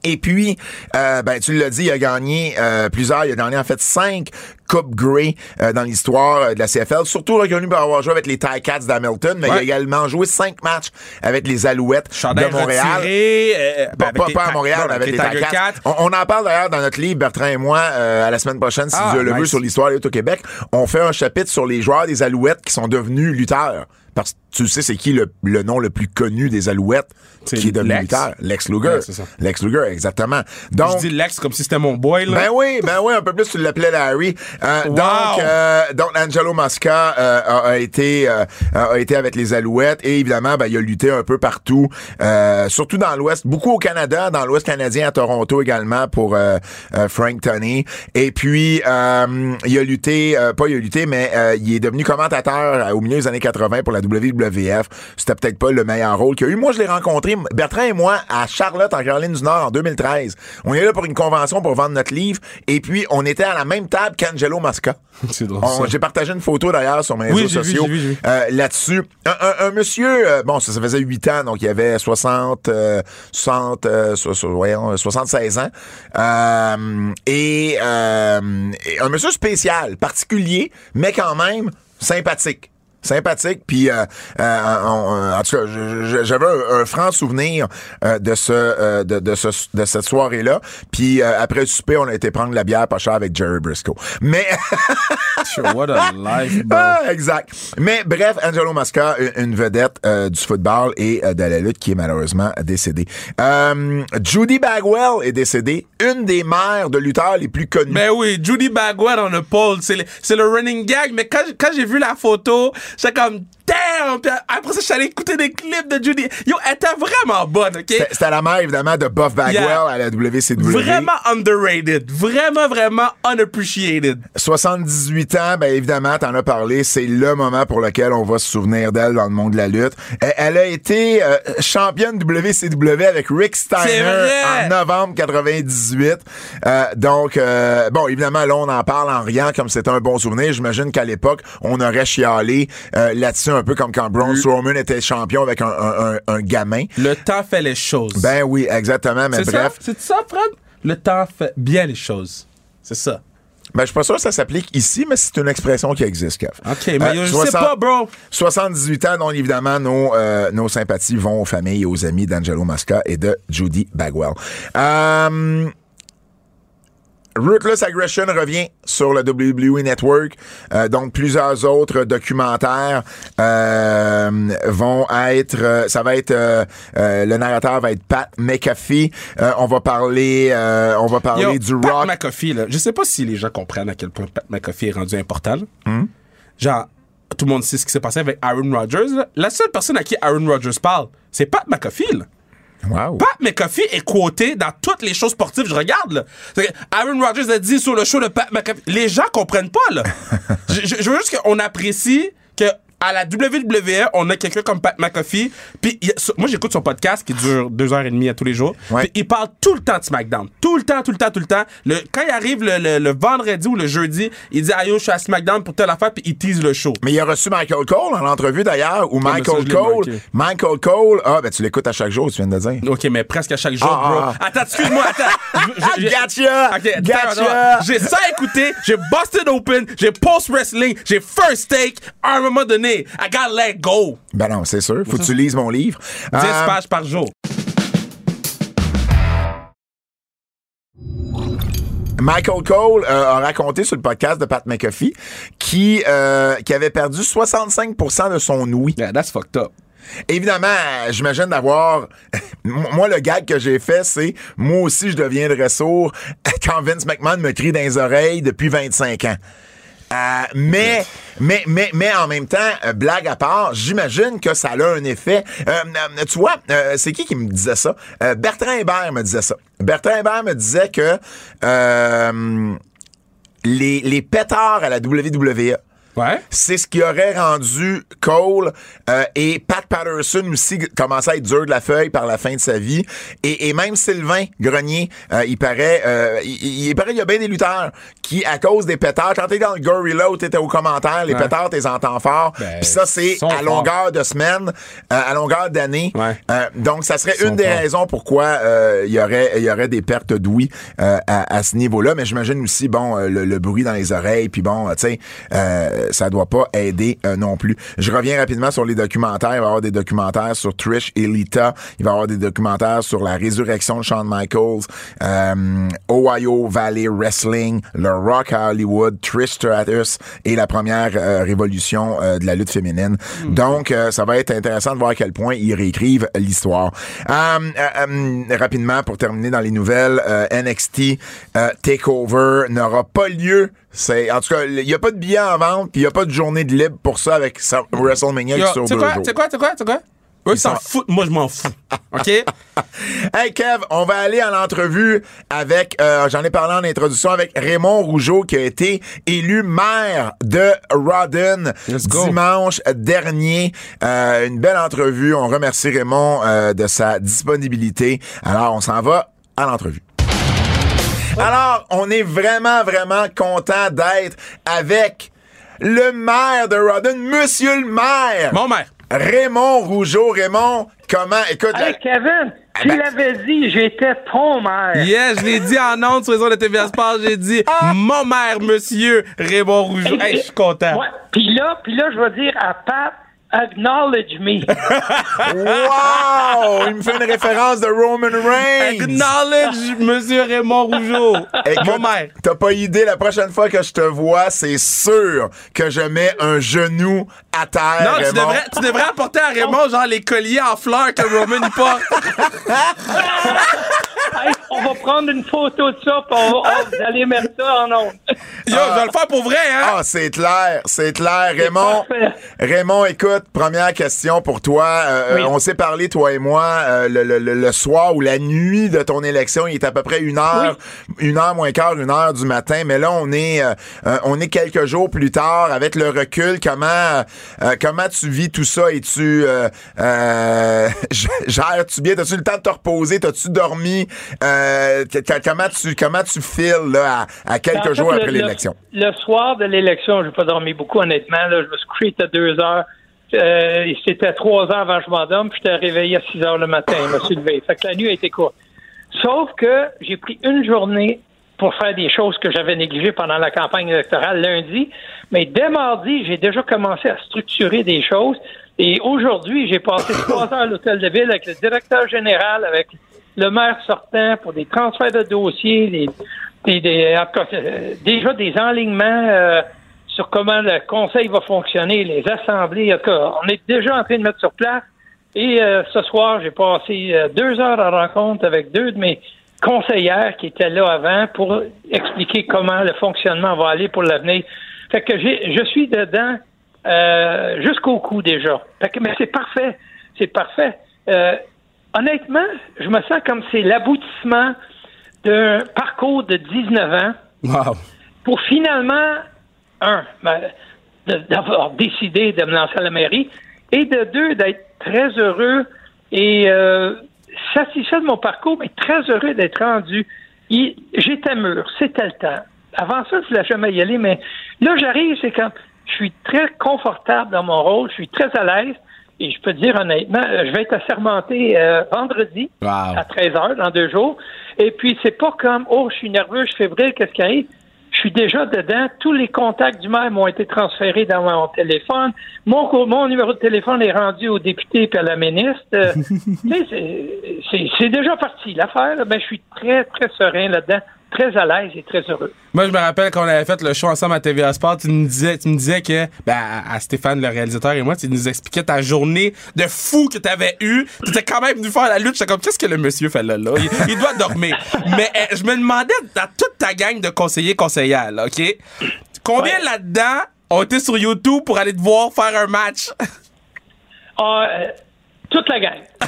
Et puis, euh, ben, tu l'as dit, il a gagné euh, plusieurs. Il a gagné en fait cinq Coupes Grey euh, dans l'histoire euh, de la CFL. Surtout reconnu pour avoir joué avec les Ticats d'Hamilton, mais il a également joué cinq matchs avec les Alouettes de Montréal. retiré, euh, ben, Pas, pas- à Montréal, non, avec les Ticats. Cats. On, on en parle d'ailleurs dans notre livre, Bertrand et moi, euh, à la semaine prochaine, si Ah, Dieu le veut, sur l'histoire des au Québec. On fait un chapitre sur les joueurs des Alouettes qui sont devenus lutteurs. Parce que tu sais, c'est qui le, le nom le plus connu des Alouettes qui est devenu Lex. Lex Luger. Ouais, c'est ça. Lex Luger, exactement. Donc, Je dis Lex comme si c'était mon boy, là. ben oui, ben oui, un peu plus tu l'appelais Larry. Euh, Wow. Donc, euh, donc Angelo Masca euh, a, a été euh, a été avec les Alouettes et évidemment, ben il a lutté un peu partout, euh, surtout dans l'Ouest, beaucoup au Canada, dans l'Ouest canadien à Toronto également pour euh, Frank Tony. Et puis euh, il a lutté, euh, pas il a lutté, mais euh, il est devenu commentateur au milieu des années 80 pour la WWF. C'était peut-être pas le meilleur rôle qu'il a eu. Moi, je l'ai rencontré, Bertrand et moi, à Charlotte, en Caroline du Nord, en 2013. On est là pour une convention pour vendre notre livre. Et puis, on était à la même table qu'Angelo Masca. C'est drôle. J'ai partagé une photo d'ailleurs sur mes Oui, réseaux sociaux euh, là-dessus. Un, un- un monsieur, euh, bon, ça, ça faisait 8 ans, donc il avait 60, euh, 60 euh, so- so- voyons, euh, 76 ans. Et, et un monsieur spécial, particulier, mais quand même sympathique sympathique puis euh, euh, en tout cas j'avais un, un franc souvenir euh, de ce euh, de, de ce de cette soirée là puis euh, après le souper on a été prendre la bière pas cher avec Jerry Briscoe mais what a life, bro. Ah, exact. Mais bref, Angelo Masca, une- vedette euh, du football et de la lutte qui est malheureusement décédée. Euh, Judy Bagwell est décédée, une des mères de lutteurs les plus connues. Ben oui, Judy Bagwell on a pole, c'est le, le running gag, mais quand, quand j'ai vu la photo, j'étais comme damn! Puis après ça, je suis allé écouter des clips de Judy. Yo, elle était vraiment bonne, ok? C'était la mère, évidemment, de Buff Bagwell Yeah. à la WCW. Vraiment underrated. Vraiment, vraiment unappreciated. 78 ans, ben évidemment, t'en as parlé, c'est le moment pour lequel on va se souvenir d'elle dans le monde de la lutte. Elle, elle a été euh, championne WCW avec Rick Steiner en novembre 98. Euh, donc, euh, bon, évidemment, là, on en parle en riant comme c'était un bon souvenir. J'imagine qu'à l'époque, on aurait chialé euh, là-dessus un peu comme quand Braun Strowman était champion avec un, un, un, un gamin. Le temps fait les choses. Ben oui, exactement, mais bref. C'est ça, Fred? Le temps fait bien les choses. C'est ça. Ben, je suis pas sûr que ça s'applique ici, mais c'est une expression qui existe, Kev. OK, mais Euh, je 60 sais pas, bro. 78 ans, dont évidemment nos, euh, nos sympathies vont aux familles et aux amis d'Angelo Mosca et de Judy Bagwell. Euh, Ruthless Aggression revient sur le WWE Network. Euh, donc, plusieurs autres documentaires euh, vont être... euh, ça va être... euh, euh, le narrateur va être Pat McAfee. Euh, on va parler... euh, on va parler Yo, du Pat Rock. McAfee, là, je sais pas si les gens comprennent à quel point Pat McAfee est rendu important. Hmm? Genre, tout le monde sait ce qui s'est passé avec Aaron Rodgers. là. La seule personne à qui Aaron Rodgers parle, c'est Pat McAfee. là. Wow. Pat McAfee est quoté dans toutes les choses sportives je regarde. Là. Aaron Rodgers a dit sur le show de Pat McAfee. Les gens comprennent pas, là. je, je- veux juste qu'on apprécie à la WWE, on a quelqu'un comme Pat McAfee. Puis moi, j'écoute son podcast qui dure deux heures et demie à tous les jours. Ouais. Puis il parle tout le temps de SmackDown. Tout le temps, tout le temps, tout le temps. Le, quand il arrive le, le- le vendredi ou le jeudi, il dit Ayo, je suis à SmackDown pour telle affaire, puis il tease le show. Mais il a reçu Michael Cole en entrevue d'ailleurs, ça, Michael Cole. Michael Cole, ah ben tu l'écoutes à chaque jour, tu viens de le dire. OK, mais presque à chaque jour, Ah, bro. ah, Attends, excuse-moi, attends. Je- je- Gotcha! Ok, attends, Gotcha! J'ai ça écouté, j'ai Busted Open, j'ai Post Wrestling, j'ai First Take. À un moment donné, I gotta let go. Ben non, c'est sûr. Faut que tu lises mon livre. 10 Euh, pages par jour. Michael Cole euh, a raconté sur le podcast de Pat McAfee qui, euh, qui avait perdu 65% de son ouïe. Yeah, that's fucked up. Évidemment, j'imagine d'avoir... moi, le gag que j'ai fait, c'est moi aussi, je deviendrais sourd quand Vince McMahon me crie dans les oreilles depuis 25 ans. Euh, mais, mais, mais, mais en même temps, euh, blague à part, j'imagine que ça a un effet. Euh, tu vois, c'est qui qui me disait ça? Bertrand Hébert me disait ça. Bertrand Hébert me disait que les, les pétards à la WWE, Ouais. c'est ce qui aurait rendu Cole euh, et Pat Patterson aussi commençaient à être dur de la feuille par la fin de sa vie. Et, et même Sylvain Grenier, euh, il paraît, euh, il, il paraît qu'il y a bien des lutteurs qui, à cause des pétards, quand t'es dans le Gorilla ou t'étais aux commentaires, les Ouais. pétards, t'es entends fort. Ben, Puis ça, c'est à forts. longueur de semaine, euh, à longueur d'année. Ouais. Euh, donc, ça serait une des forts. raisons pourquoi euh, il y aurait il y aurait des pertes d'ouïe euh, à, à ce niveau-là. Mais j'imagine aussi, bon, le, le bruit dans les oreilles, puis bon, tu sais, euh, ça doit pas aider euh, non plus. Je reviens rapidement sur les documentaires. Il va y avoir des documentaires sur Trish et Lita. Il va y avoir des documentaires sur la résurrection de Shawn Michaels, euh, Ohio Valley Wrestling, le Rock à Hollywood, Trish Stratus et la première euh, révolution euh, de la lutte féminine. Donc, euh, ça va être intéressant de voir à quel point ils réécrivent l'histoire. Rapidement, pour terminer dans les nouvelles, euh, NXT Takeover n'aura pas lieu. C'est en tout cas, il n'y a pas de billets en vente, puis il n'y a pas de journée de libre pour ça avec sa- WrestleMania qui sur deux quoi, jours. sais quoi, sais quoi, sais quoi? Eux, ils s'en foutent, moi, je m'en fous. OK? Hey Kev, on va aller en entrevue avec, euh, j'en ai parlé en introduction, avec Raymond Rougeau qui a été élu maire de Rodden dimanche dernier. Euh, une belle entrevue. On remercie Raymond euh, de sa disponibilité. Alors, on s'en va à l'entrevue. Alors, on est vraiment, vraiment content d'être avec le maire de Rodden, Monsieur le maire, Mon mère. Raymond Rougeau. Raymond, comment, écoute, Hey, Kevin, tu ben- l'avais dit, j'étais ton maire. Yeah, je l'ai dit en ondes sur les ondes de TVA Sport. J'ai dit, mon mère, monsieur Raymond Rougeau. Hey, je suis content. Ouais. Puis là, puis là, je vais dire à Pat, acknowledge me. Wow! Il me fait une référence de Roman Reigns. Acknowledge, monsieur Raymond Rougeau. Écoute, Mon mère. T'as pas idée, la prochaine fois que je te vois, c'est sûr que je mets un genou à terre. Non, tu Raymond. devrais, tu devrais apporter à Raymond, genre, les colliers en fleurs que Roman y porte. Hey, on va prendre une photo de ça, puis on va, oh, vous allez mettre ça en ondes. Yo, je vais le faire pour vrai, hein? Ah, c'est clair, c'est clair. Raymond. Raymond, écoute, première question pour toi. Euh, Oui. On s'est parlé, toi et moi, euh, le, le- le- le soir ou la nuit de ton élection. Il est à peu près une heure, une heure moins quart, une heure du matin. Mais là, on est, euh, euh, on est quelques jours plus tard. Avec le recul, comment, euh, comment tu vis tout ça? Et tu euh, euh, gères-tu bien? T'as-tu le temps de te reposer? T'as-tu dormi? Euh, comment tu, comment tu files là, à, à quelques En fait, jours après le- l'élection? Le, soir de l'élection, j'ai pas dormi beaucoup, honnêtement. Là, je me suis couché à 2 heures. Euh, C'était 3 heures avant que je m'endorme, puis j'étais réveillé à 6 heures le matin. Je me suis levé. Fait que la nuit a été courte. Sauf que j'ai pris une journée pour faire des choses que j'avais négligées pendant la campagne électorale lundi. Mais dès mardi, j'ai déjà commencé à structurer des choses. Et aujourd'hui, j'ai passé trois heures à l'hôtel de ville avec le directeur général, avec le maire sortant pour des transferts de dossiers, des, des, des- en cas, euh, déjà des enlignements euh, sur comment le conseil va fonctionner, les assemblées. En cas, on est déjà en train de mettre sur place. Et euh, ce soir, j'ai passé euh, deux heures en rencontre avec deux de mes conseillères qui étaient là avant pour expliquer comment le fonctionnement va aller pour l'avenir. Fait que je suis dedans euh, jusqu'au cou déjà. Fait que, mais c'est parfait. C'est parfait. Euh, honnêtement, je me sens comme c'est l'aboutissement d'un parcours de 19 ans Wow. pour finalement, un, ben, d'avoir décidé de me lancer à la mairie, et de deux, d'être très heureux et euh, satisfait de mon parcours, mais très heureux d'être rendu. J'étais mûr, c'était le temps. Avant ça, je voulais jamais y aller, mais là, j'arrive, c'est quand je suis très confortable dans mon rôle, je suis très à l'aise, et je peux te dire honnêtement, euh, je vais être assermenté euh, vendredi Wow. à 13 heures dans deux jours. Et puis, c'est pas comme, oh, je suis nerveux, je suis fébrile, qu'est-ce qui arrive? Je suis déjà dedans. Tous les contacts du maire m'ont été transférés dans mon téléphone. Mon, numéro de téléphone est rendu au député et à la ministre. Euh, c'est- déjà parti, l'affaire. Ben, je suis très, très serein là-dedans, très à l'aise et très heureux. Moi, je me rappelle qu'on avait fait le show ensemble à TVA Sport. Tu me disais, tu me disais que, ben, à Stéphane, le réalisateur et moi, tu nous expliquais ta journée de fou que t'avais eue. Tu étais quand même venu faire la lutte. J'étais comme, qu'est-ce que le monsieur fait là, là? Il, il doit dormir. Mais euh, je me demandais, dans toute ta gang de conseillers, conseillères, là, OK? Combien Ouais. là-dedans ont été sur YouTube pour aller te voir faire un match? Ah, euh, toute la gang.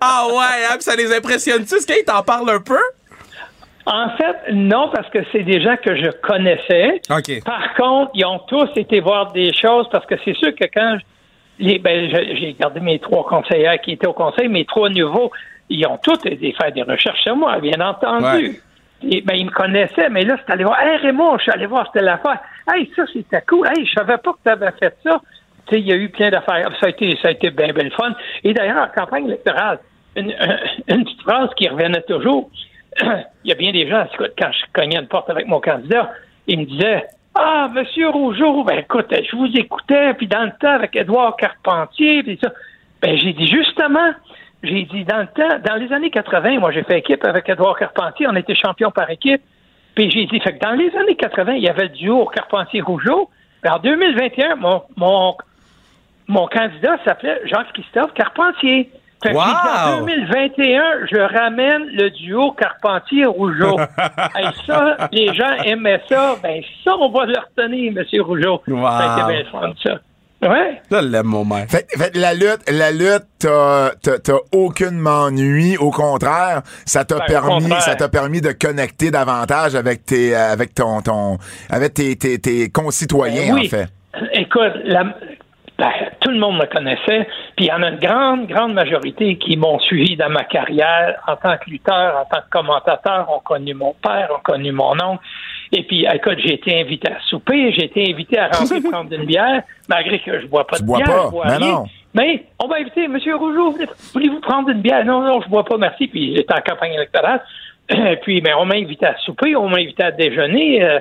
ah ouais, hein, ça les impressionne-tu? Est-ce qu'ils t'en parlent un peu? En fait, non, parce que c'est des gens que je connaissais. Par contre, ils ont tous été voir des choses parce que c'est sûr que quand ben, j'ai gardé mes trois conseillers qui étaient au conseil, mes trois nouveaux, ils ont tous été faire des recherches sur moi, bien entendu. Et, ben, ils me connaissaient, mais là, c'est allé voir. Hey Raymond, je suis allé voir, c'était l'affaire. Hey, ça, c'était cool. Hey, je savais pas que tu avais fait ça. Il y a eu plein d'affaires. Ça a été, ça a été bien, bien fun. Et d'ailleurs, en campagne électorale, une, une petite phrase qui revenait toujours. il y a bien des gens, quand je cognais une porte avec mon candidat, ils me disaient Ah, Monsieur Rougeau, ben écoute, je vous écoutais, puis dans le temps avec Édouard Carpentier, puis ça. Ben j'ai dit justement, j'ai dit dans le temps, dans les années 80, moi j'ai fait équipe avec Édouard Carpentier, on était champion par équipe. Puis j'ai dit, fait que dans les années 80, il y avait le duo Carpentier-Rougeau. En 2021, mon, mon, mon candidat s'appelait Jean-Christophe Carpentier. Fait en Wow! 2021, je ramène le duo Carpentier-Rougeau. Hey, ça, les gens aimaient ça. Ben, ça, on va le retenir, M. Rougeau. Wow. Ça a été bien le fun, ça. Ouais. Je l'aime, mon maire. Fait, fait la lutte, la lutte, t'as, aucunement nuit. Au contraire, ça t'a Ben, permis, ça t'a permis de connecter davantage avec tes, euh, avec ton, ton, avec tes, tes, tes concitoyens, Ben oui. en fait. Écoute, la- ben, tout le monde me connaissait, puis il y en a une grande, grande majorité qui m'ont suivi dans ma carrière en tant que lutteur, en tant que commentateur, ont connu mon père, ont connu mon oncle. Et puis, écoute, j'ai été invité à souper, j'ai été invité à rentrer prendre une bière, malgré que je bois pas Tu de bois bière, pas, je bois mais rien. non. Mais on m'a invité, Monsieur Rougeau, voulez-vous prendre une bière? Non, non, je bois pas, merci. Puis j'étais en campagne électorale. Puis, mais on m'a invité à souper, on m'a invité à déjeuner. Euh,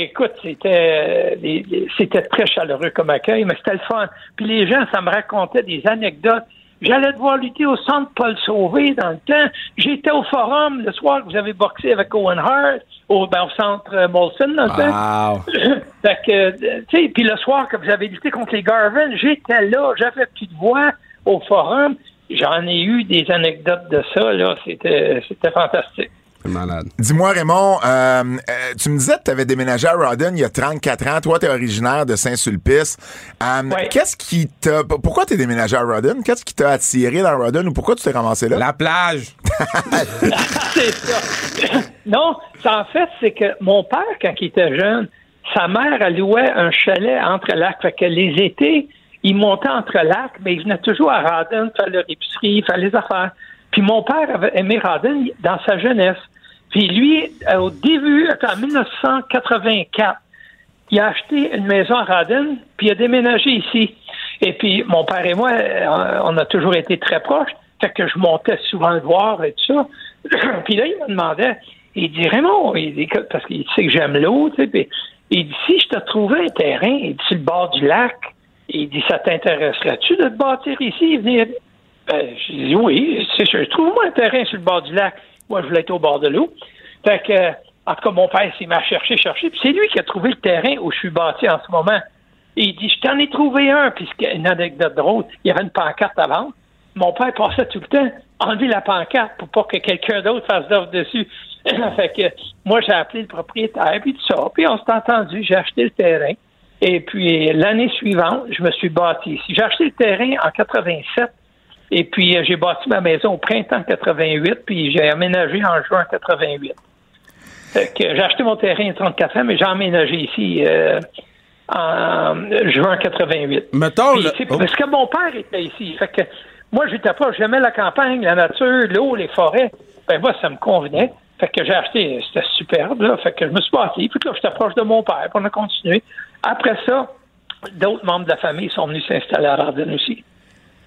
écoute, c'était les- c'était très chaleureux comme accueil, mais c'était le fun. Puis les gens, ça me racontait des anecdotes. J'allais devoir lutter au centre Paul Sauvé dans le temps. J'étais au forum le soir que vous avez boxé avec Owen Hart, au, ben, au centre euh, Molson dans le temps. Wow. fait que, euh, tu sais, puis le soir que vous avez lutté contre les Garvin, j'étais là, j'avais plus de voix au forum. J'en ai eu des anecdotes de ça, là. C'était fantastique. C'est malade. Dis-moi, Raymond, euh, euh, tu me disais que tu avais déménagé à Rawdon il y a 34 ans. Toi, tu es originaire de Saint-Sulpice. Euh, Ouais. Qu'est-ce qui t'a. Pourquoi tu es déménagé à Rawdon? Qu'est-ce qui t'a attiré dans Rawdon ou pourquoi tu t'es ramassé là? La plage. c'est ça. non, ça, en fait, c'est que mon père, quand il était jeune, sa mère elle louait un chalet entre lacs. Fait que les étés, il montait entre lacs, mais il venait toujours à Radon faire leur épicerie, faire les affaires. Puis mon père avait aimé Radon dans sa jeunesse. Puis lui, euh, au début, en 1984, il a acheté une maison à Radon, puis il a déménagé ici. Et puis, mon père et moi, euh, on a toujours été très proches. Fait que je montais souvent le voir et tout ça. puis là, il me demandait, il dit, Raymond, il dit, parce qu'il sait que j'aime l'eau, tu sais, puis il dit, si je te trouvais un terrain, il dit, sur le bord du lac, il dit, ça t'intéresserait-tu de te bâtir ici? Venir? Ben, je dis, oui, c'est sûr. Trouve-moi un terrain sur le bord du lac. Moi, je voulais être au bord de l'eau. Fait que, en tout cas, mon père s'est m'a cherché, cherché. Puis c'est lui qui a trouvé le terrain où je suis bâti en ce moment. Il dit, je t'en ai trouvé un. Puis une anecdote drôle, il y avait une pancarte avant. Mon père passait tout le temps enlever la pancarte pour pas que quelqu'un d'autre fasse d'offre dessus. fait que moi, j'ai appelé le propriétaire, puis tout ça. Puis on s'est entendu, j'ai acheté le terrain. Et puis l'année suivante, je me suis bâti ici. J'ai acheté le terrain en 87. Et puis euh, j'ai bâti ma maison au printemps 88, puis j'ai aménagé en juin 88. Fait que j'ai acheté mon terrain il 34 ans, mais j'ai aménagé ici euh, en juin 88. Mettons, le- c'est oh. Parce que mon père était ici. Fait que moi, j'étais pas, j'aimais la campagne, la nature, l'eau, les forêts. Ben moi, ça me convenait. Fait que j'ai acheté, c'était superbe, là. Fait que je me suis bâti. Puis là, j'étais proche de mon père, puis on a continué. Après ça, d'autres membres de la famille sont venus s'installer à Rawdon aussi.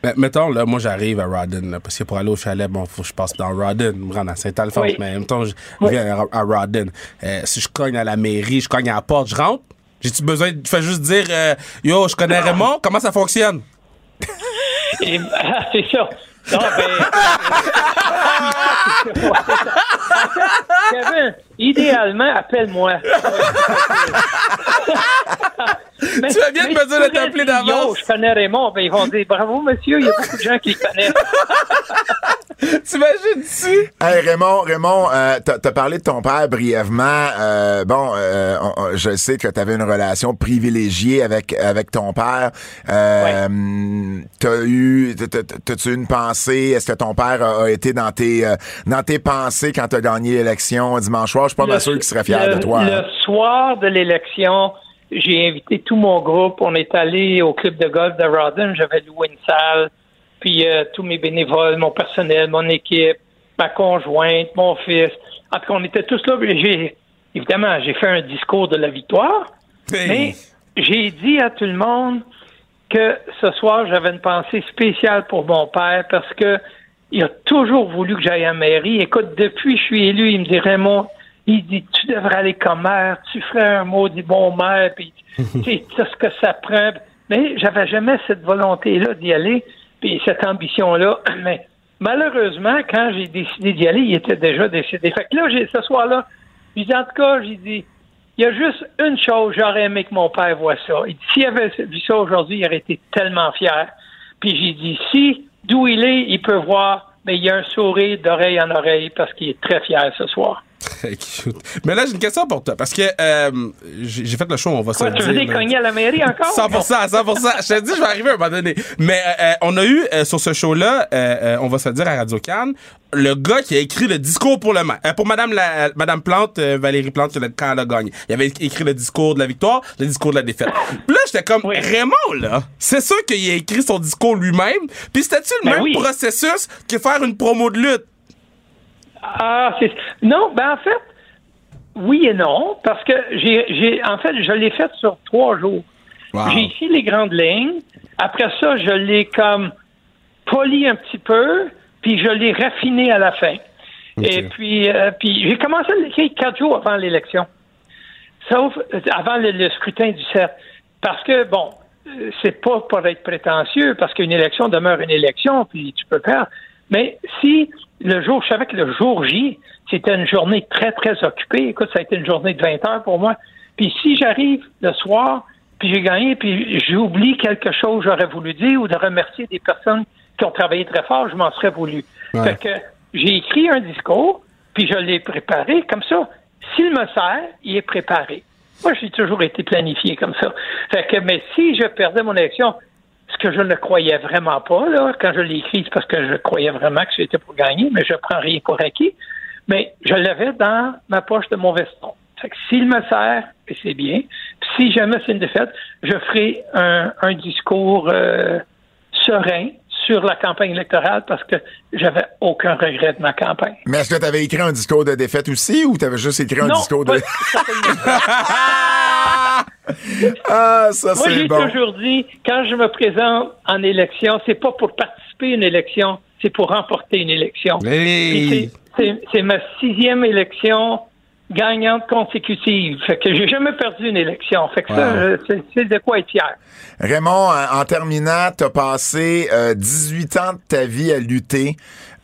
Ben, mettons, là, moi, j'arrive à là, parce que pour aller au chalet, bon, faut que je passe dans Rawdon, me rendre à Saint-Alphonse, Oui. mais en même temps, je Oui. viens à, à Rawdon. Euh, si je cogne à la mairie, je cogne à la porte, je rentre, j'ai-tu besoin de fais juste dire, euh, yo, je connais Raymond, comment ça fonctionne? Ah, c'est ça. Non, ben. Kevin, idéalement, appelle-moi. Mais- Tu vas bien de me dire de t'appeler d'avance. Yo, je connais Raymond. Ben, ils vont dire bravo, monsieur. Il y a beaucoup de gens qui le connaissent. T'imagines-tu? Hey Raymond, Raymond, euh, t'as parlé de ton père brièvement. Euh, bon, euh, on- je sais que tu avais une relation privilégiée avec avec ton père. Euh, T'as eu, t'as- t'as- t'as-tu une pensée? Est-ce que ton père a, a été dans tes dans tes pensées quand t'as gagné l'élection dimanche soir? Je suis pas sûr qu'il serait fier le- de toi. Le hein. soir de l'élection, j'ai invité tout mon groupe. On est allé au club de golf de Rawdon. J'avais loué une salle. Puis euh, tous mes bénévoles, mon personnel, mon équipe, ma conjointe, mon fils. En tout cas, on était tous là. J'ai, évidemment, j'ai fait un discours de la victoire. Mais j'ai dit à tout le monde que ce soir, j'avais une pensée spéciale pour mon père parce que il a toujours voulu que j'aille à la mairie. Écoute, depuis que je suis élu, il me dit Raymond, il dit tu devrais aller comme maire, tu ferais un mot du bon maire, puis tu sais tout ce que ça prend. Mais j'avais jamais cette volonté-là d'y aller, puis cette ambition-là. Mais malheureusement, quand j'ai décidé d'y aller, il était déjà décédé. Fait que là, ce soir-là, j'ai dit en tout cas, j'ai dit il y a juste une chose, j'aurais aimé que mon père voit ça. S'il avait vu ça aujourd'hui, il aurait été tellement fier. Puis j'ai dit, si d'où il est, il peut voir, mais il y a un sourire d'oreille en oreille parce qu'il est très fier ce soir. Très cute. Mais là, j'ai une question pour toi. Parce que euh, j'ai fait le show, on va se Quoi, tu veux dire. là. cogner à la mairie encore? 100%, 100%. Je te dis, je vais arriver à un moment donné. Mais euh, euh, on a eu euh, sur ce show-là, euh, euh, on va se le dire à Radio Cannes, le gars qui a écrit le discours pour le maire. Euh, pour Madame la, Madame Plante, Valérie Plante, quand elle a gagné. Il avait écrit le discours de la victoire, le discours de la défaite. Puis là, j'étais comme, Oui. Raymond, là, c'est sûr qu'il a écrit son discours lui-même. Puis c'était-tu le Ben même oui. processus que faire une promo de lutte? Ah, c'est. Non, ben en fait, oui et non, parce que j'ai, j'ai en fait, je l'ai fait sur trois jours. Wow. J'ai écrit les grandes lignes. Après ça, je l'ai comme poli un petit peu, puis je l'ai raffiné à la fin. Et puis, euh, puis j'ai commencé à l'écrire quatre jours avant l'élection. Sauf euh, avant le, le scrutin du 7. Parce que, bon, euh, c'est pas pour être prétentieux, parce qu'une élection demeure une élection, puis tu peux perdre. Mais si le jour, je savais que le jour J, c'était une journée très, très occupée. Écoute, ça a été une journée de 20 heures pour moi. Puis si j'arrive le soir, puis j'ai gagné, puis j'oublie quelque chose que j'aurais voulu dire ou de remercier des personnes qui ont travaillé très fort, je m'en serais voulu. Ouais. Fait que j'ai écrit un discours, puis je l'ai préparé comme ça. S'il me sert, il est préparé. Moi, j'ai toujours été planifié comme ça. Fait que, mais si je perdais mon élection, ce que je ne croyais vraiment pas, là, quand je l'ai écrit, c'est parce que je croyais vraiment que c'était pour gagner, mais je prends rien pour acquis. Mais je l'avais dans ma poche de mon veston. Fait que s'il me sert, c'est bien. Puis si jamais c'est une défaite, je ferai un, un discours euh, serein sur la campagne électorale parce que j'avais aucun regret de ma campagne. Mais est-ce que tu avais écrit un discours de défaite aussi ou tu avais juste écrit un non, discours de. Ah, ça, Moi, c'est j'ai bon. toujours dit, quand je me présente en élection, c'est pas pour participer à une élection, c'est pour remporter une élection. Hey. C'est ma sixième élection gagnante consécutive. Fait que j'ai jamais perdu une élection. Fait que ça, Wow. c'est- de quoi être fier. Raymond, en, en terminant, t'as passé euh, 18 ans de ta vie à lutter.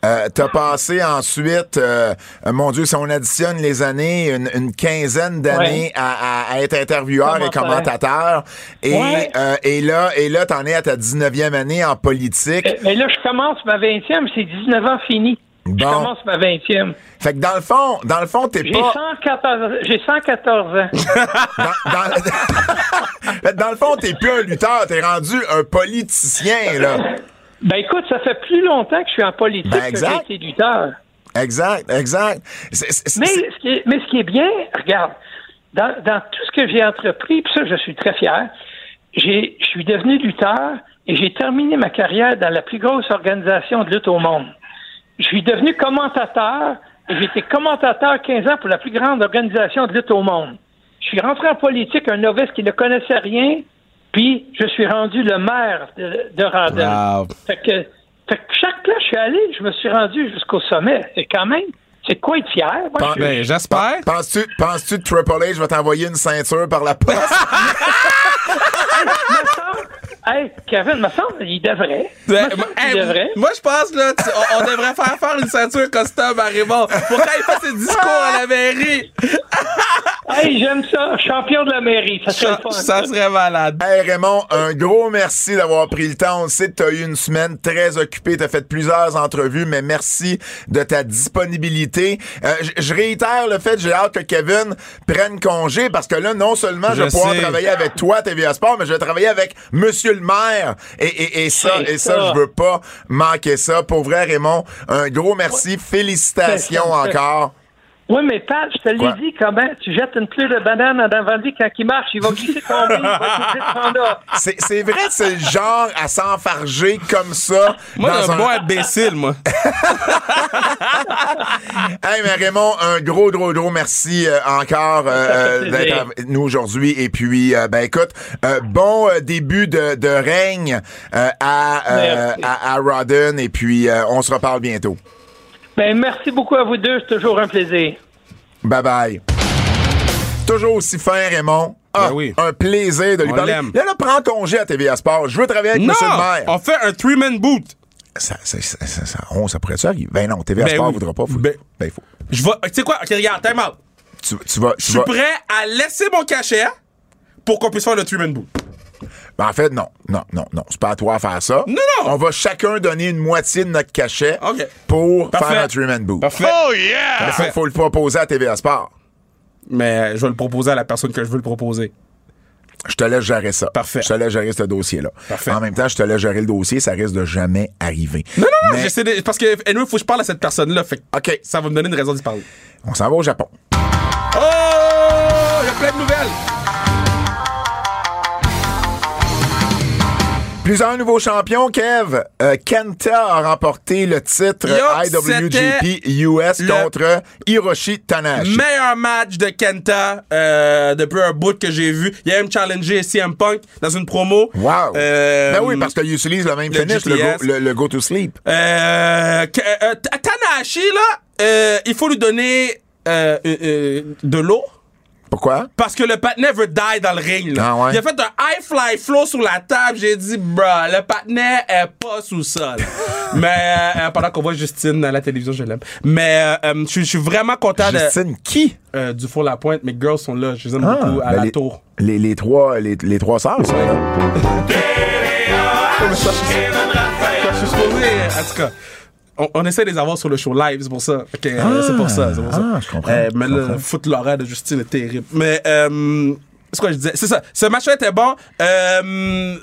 Euh, t'as passé ensuite, euh, euh, mon Dieu, si on additionne les années, une, une quinzaine d'années Ouais. à, être intervieweur et Commentateur. commentateur. Et, Ouais. euh, et là, et là, t'en es à ta 19e année en politique. Euh, Mais là, je commence ma 20e, c'est 19 ans fini. Je commence ma 20e. Fait que dans le fond, dans le fond, t'es pas. 114, j'ai 114 ans. Dans, dans- dans le fond, t'es plus un lutteur, t'es rendu un politicien, là. Ben écoute, ça fait plus longtemps que je suis en politique Ben, que exact. j'ai été lutteur. Exact, exact. Mais ce, qui est, mais ce qui est bien, regarde, dans, dans tout ce que j'ai entrepris, puis ça, je suis très fier, j'ai, je suis devenu lutteur et j'ai terminé ma carrière dans la plus grosse organisation de lutte au monde. Je suis devenu commentateur été commentateur 15 ans pour la plus grande organisation de lutte au monde. Je suis rentré en politique, un novice qui ne connaissait rien, puis je suis rendu le maire de, de. Wow. Fait que, fait que chaque place que je suis allé, je me suis rendu jusqu'au sommet. C'est quand même, c'est quoi être fier? Moi, je suis- Ben, j'espère. Penses-tu, penses-tu que Triple H va t'envoyer une ceinture par la poste? Hey, Kevin, me semble, il devrait. Me Ouais, semble moi, qu'il hey, devrait. moi, je pense, là, tu- on, on devrait faire faire une ceinture custom à Raymond pour quand il fait ses discours à la mairie. Hey, j'aime ça. Champion de la mairie. Ça serait Ça, fun. ça serait malade. Hey Raymond, un gros merci d'avoir pris le temps. On sait que tu as eu une semaine très occupée, tu as fait plusieurs entrevues, mais merci de ta disponibilité. Euh, je réitère le fait, j'ai hâte que Kevin prenne congé parce que là, non seulement je, Je vais pouvoir travailler avec toi, TVA Sport, mais je vais travailler avec Monsieur le maire. Et, et, et ça, et ça, ça. je veux pas manquer ça. Pour vrai, Raymond, un gros merci. Félicitations encore. Oui, mais Pat, je te l'ai dit comment tu jettes une pluie de banane en avant de lui quand il marche, il va glisser tomber, il va là. C'est vrai, c'est le genre à s'enfarger comme ça. Moi, dans un un- bon imbécile, moi. Hey, mais Raymond, un gros, gros, gros merci euh, encore euh, d'être avec nous aujourd'hui. Et puis, euh, ben écoute, euh, bon début de, de règne euh, à, euh, à, à Rodden. Et puis, euh, on se reparle bientôt. Ben, merci beaucoup à vous deux, c'est toujours un plaisir. Bye bye. Toujours aussi fin, Raymond. Ah, Ben oui. un plaisir de lui On parler. Là, là, prends congé à TVA Sport. Je veux travailler avec Non! Monsieur le maire. On fait un three-man boot. Ça, ça, ça, ça, ça, on, ça pourrait-tu arriver? Ben non, TVA Ben Sport oui. voudra pas. Faut, Ben- ben, faut. Je vais. Tu sais quoi? Ok, regarde, time out. Tu, tu vas. Je suis vas prêt à laisser mon cachet pour qu'on puisse faire le three-man boot. Ben, en fait, non, non, non, non. C'est pas à toi à faire ça. Non, non. On va chacun donner une moitié de notre cachet OK. pour Parfait. faire un three-man boot. Parfait. Oh yeah! Il faut, le proposer à TVA Sport. Mais je vais le proposer à la personne que je veux le proposer. Je te laisse gérer ça. Parfait. Je te laisse gérer ce dossier-là. Parfait. En même temps, je te laisse gérer le dossiier. Ça risque de jamais arriver. Non, non, non, Mais- j'essaie de- Parce que, anyway, faut que je parle à cette personne-là. Fait OK. ça va me donner une raison d'y parler. On s'en va au Japon. Oh! Il y a plein de nouvelles. Plusieurs nouveaux champions, Kev. Euh, Kenta a remporté le titre Yo, IWGP US contre Hiroshi Tanahashi. Meilleur match de Kenta euh, depuis un bout que j'ai vu. Il a même challengé CM Punk dans une promo. Wow. Euh, ben oui, parce qu'il utilise le même le finish, le go, le- le go to sleep. Euh, euh, Tanahashi, là, euh, il faut lui donner euh, euh, euh, de l'eau. Pourquoi? Parce que le patinet veut die dans le ring. Là. Ah ouais? Il a fait un high fly flow sur la table. J'ai dit, bruh, le patinet est pas sous sol. Mais euh, pendant qu'on voit Justine à la télévision, je l'aime. Mais euh, euh, je je suis vraiment content Justine, qui? de euh, du four la pointe. Mes girls sont là. Je les aime beaucoup à ben la les, tour. Les, les trois, les, les trois sœurs, ça, là. Je suis supposé, en tout cas. On, on essaie de les avoir sur le show live, c'est pour ça. Ok, euh, c'est pour ça, c'est pour ça. ah, je comprends, Euh, je mais le foot de Justine est terrible. Mais, euh, c'est quoi je disais? C'est ça. Ce match-là était bon. Euh,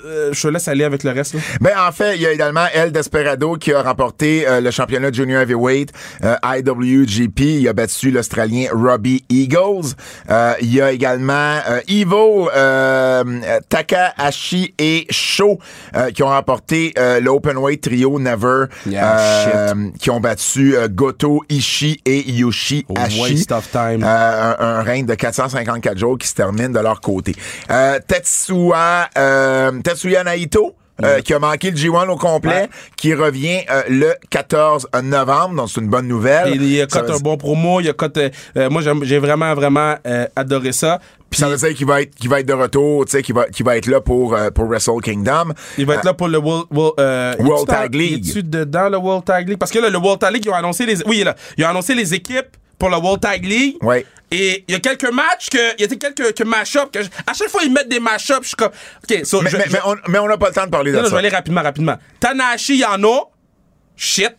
euh, je te laisse aller avec le reste. Là. Ben, en fait, il y a également El Desperado qui a remporté euh, le championnat junior heavyweight euh, IWGP. Il a battu l'Australien Robbie Eagles. Euh, il y a également euh, Evil, euh, Takahashi et Sho euh, qui ont remporté euh, l'Openweight Trio Never. Yeah, euh, qui ont battu euh, Goto, Ishii et Yoshi Hashi. Waste of time. Euh, un, un règne de 454 jours qui se termine de leur leur côté. Euh, Tetsuya, euh, Tetsuya Naito. euh, qui a manqué le G1 au complet, Ouais. qui revient euh, le 14 novembre, donc c'est une bonne nouvelle. Il, il a veut- un bon promo, il a cote. euh, euh, moi, j'ai vraiment, vraiment adoré ça. Puis ça veut dire qu'il va être, qu'il va être de retour, tu sais, qu'il va, qu'il va être là pour, pour Wrestle Kingdom. il va être là pour le World, World, Tag League. dedans le World Tag League? Parce que là, le World Tag League, ils ont annoncé les. Oui, là. Ils ont annoncé les équipes pour le World Tag League. Ouais. Et il y a quelques matchs que. Il y a quelques que mash-up. Que je- à chaque fois, ils mettent des mash-up. Je suis comme. OK, so, Mais, je- mais, je- mais on, mais on n'a pas le temps de parler Non, de non, je ça. vais aller rapidement, rapidement. Tanahashi Yano, shit.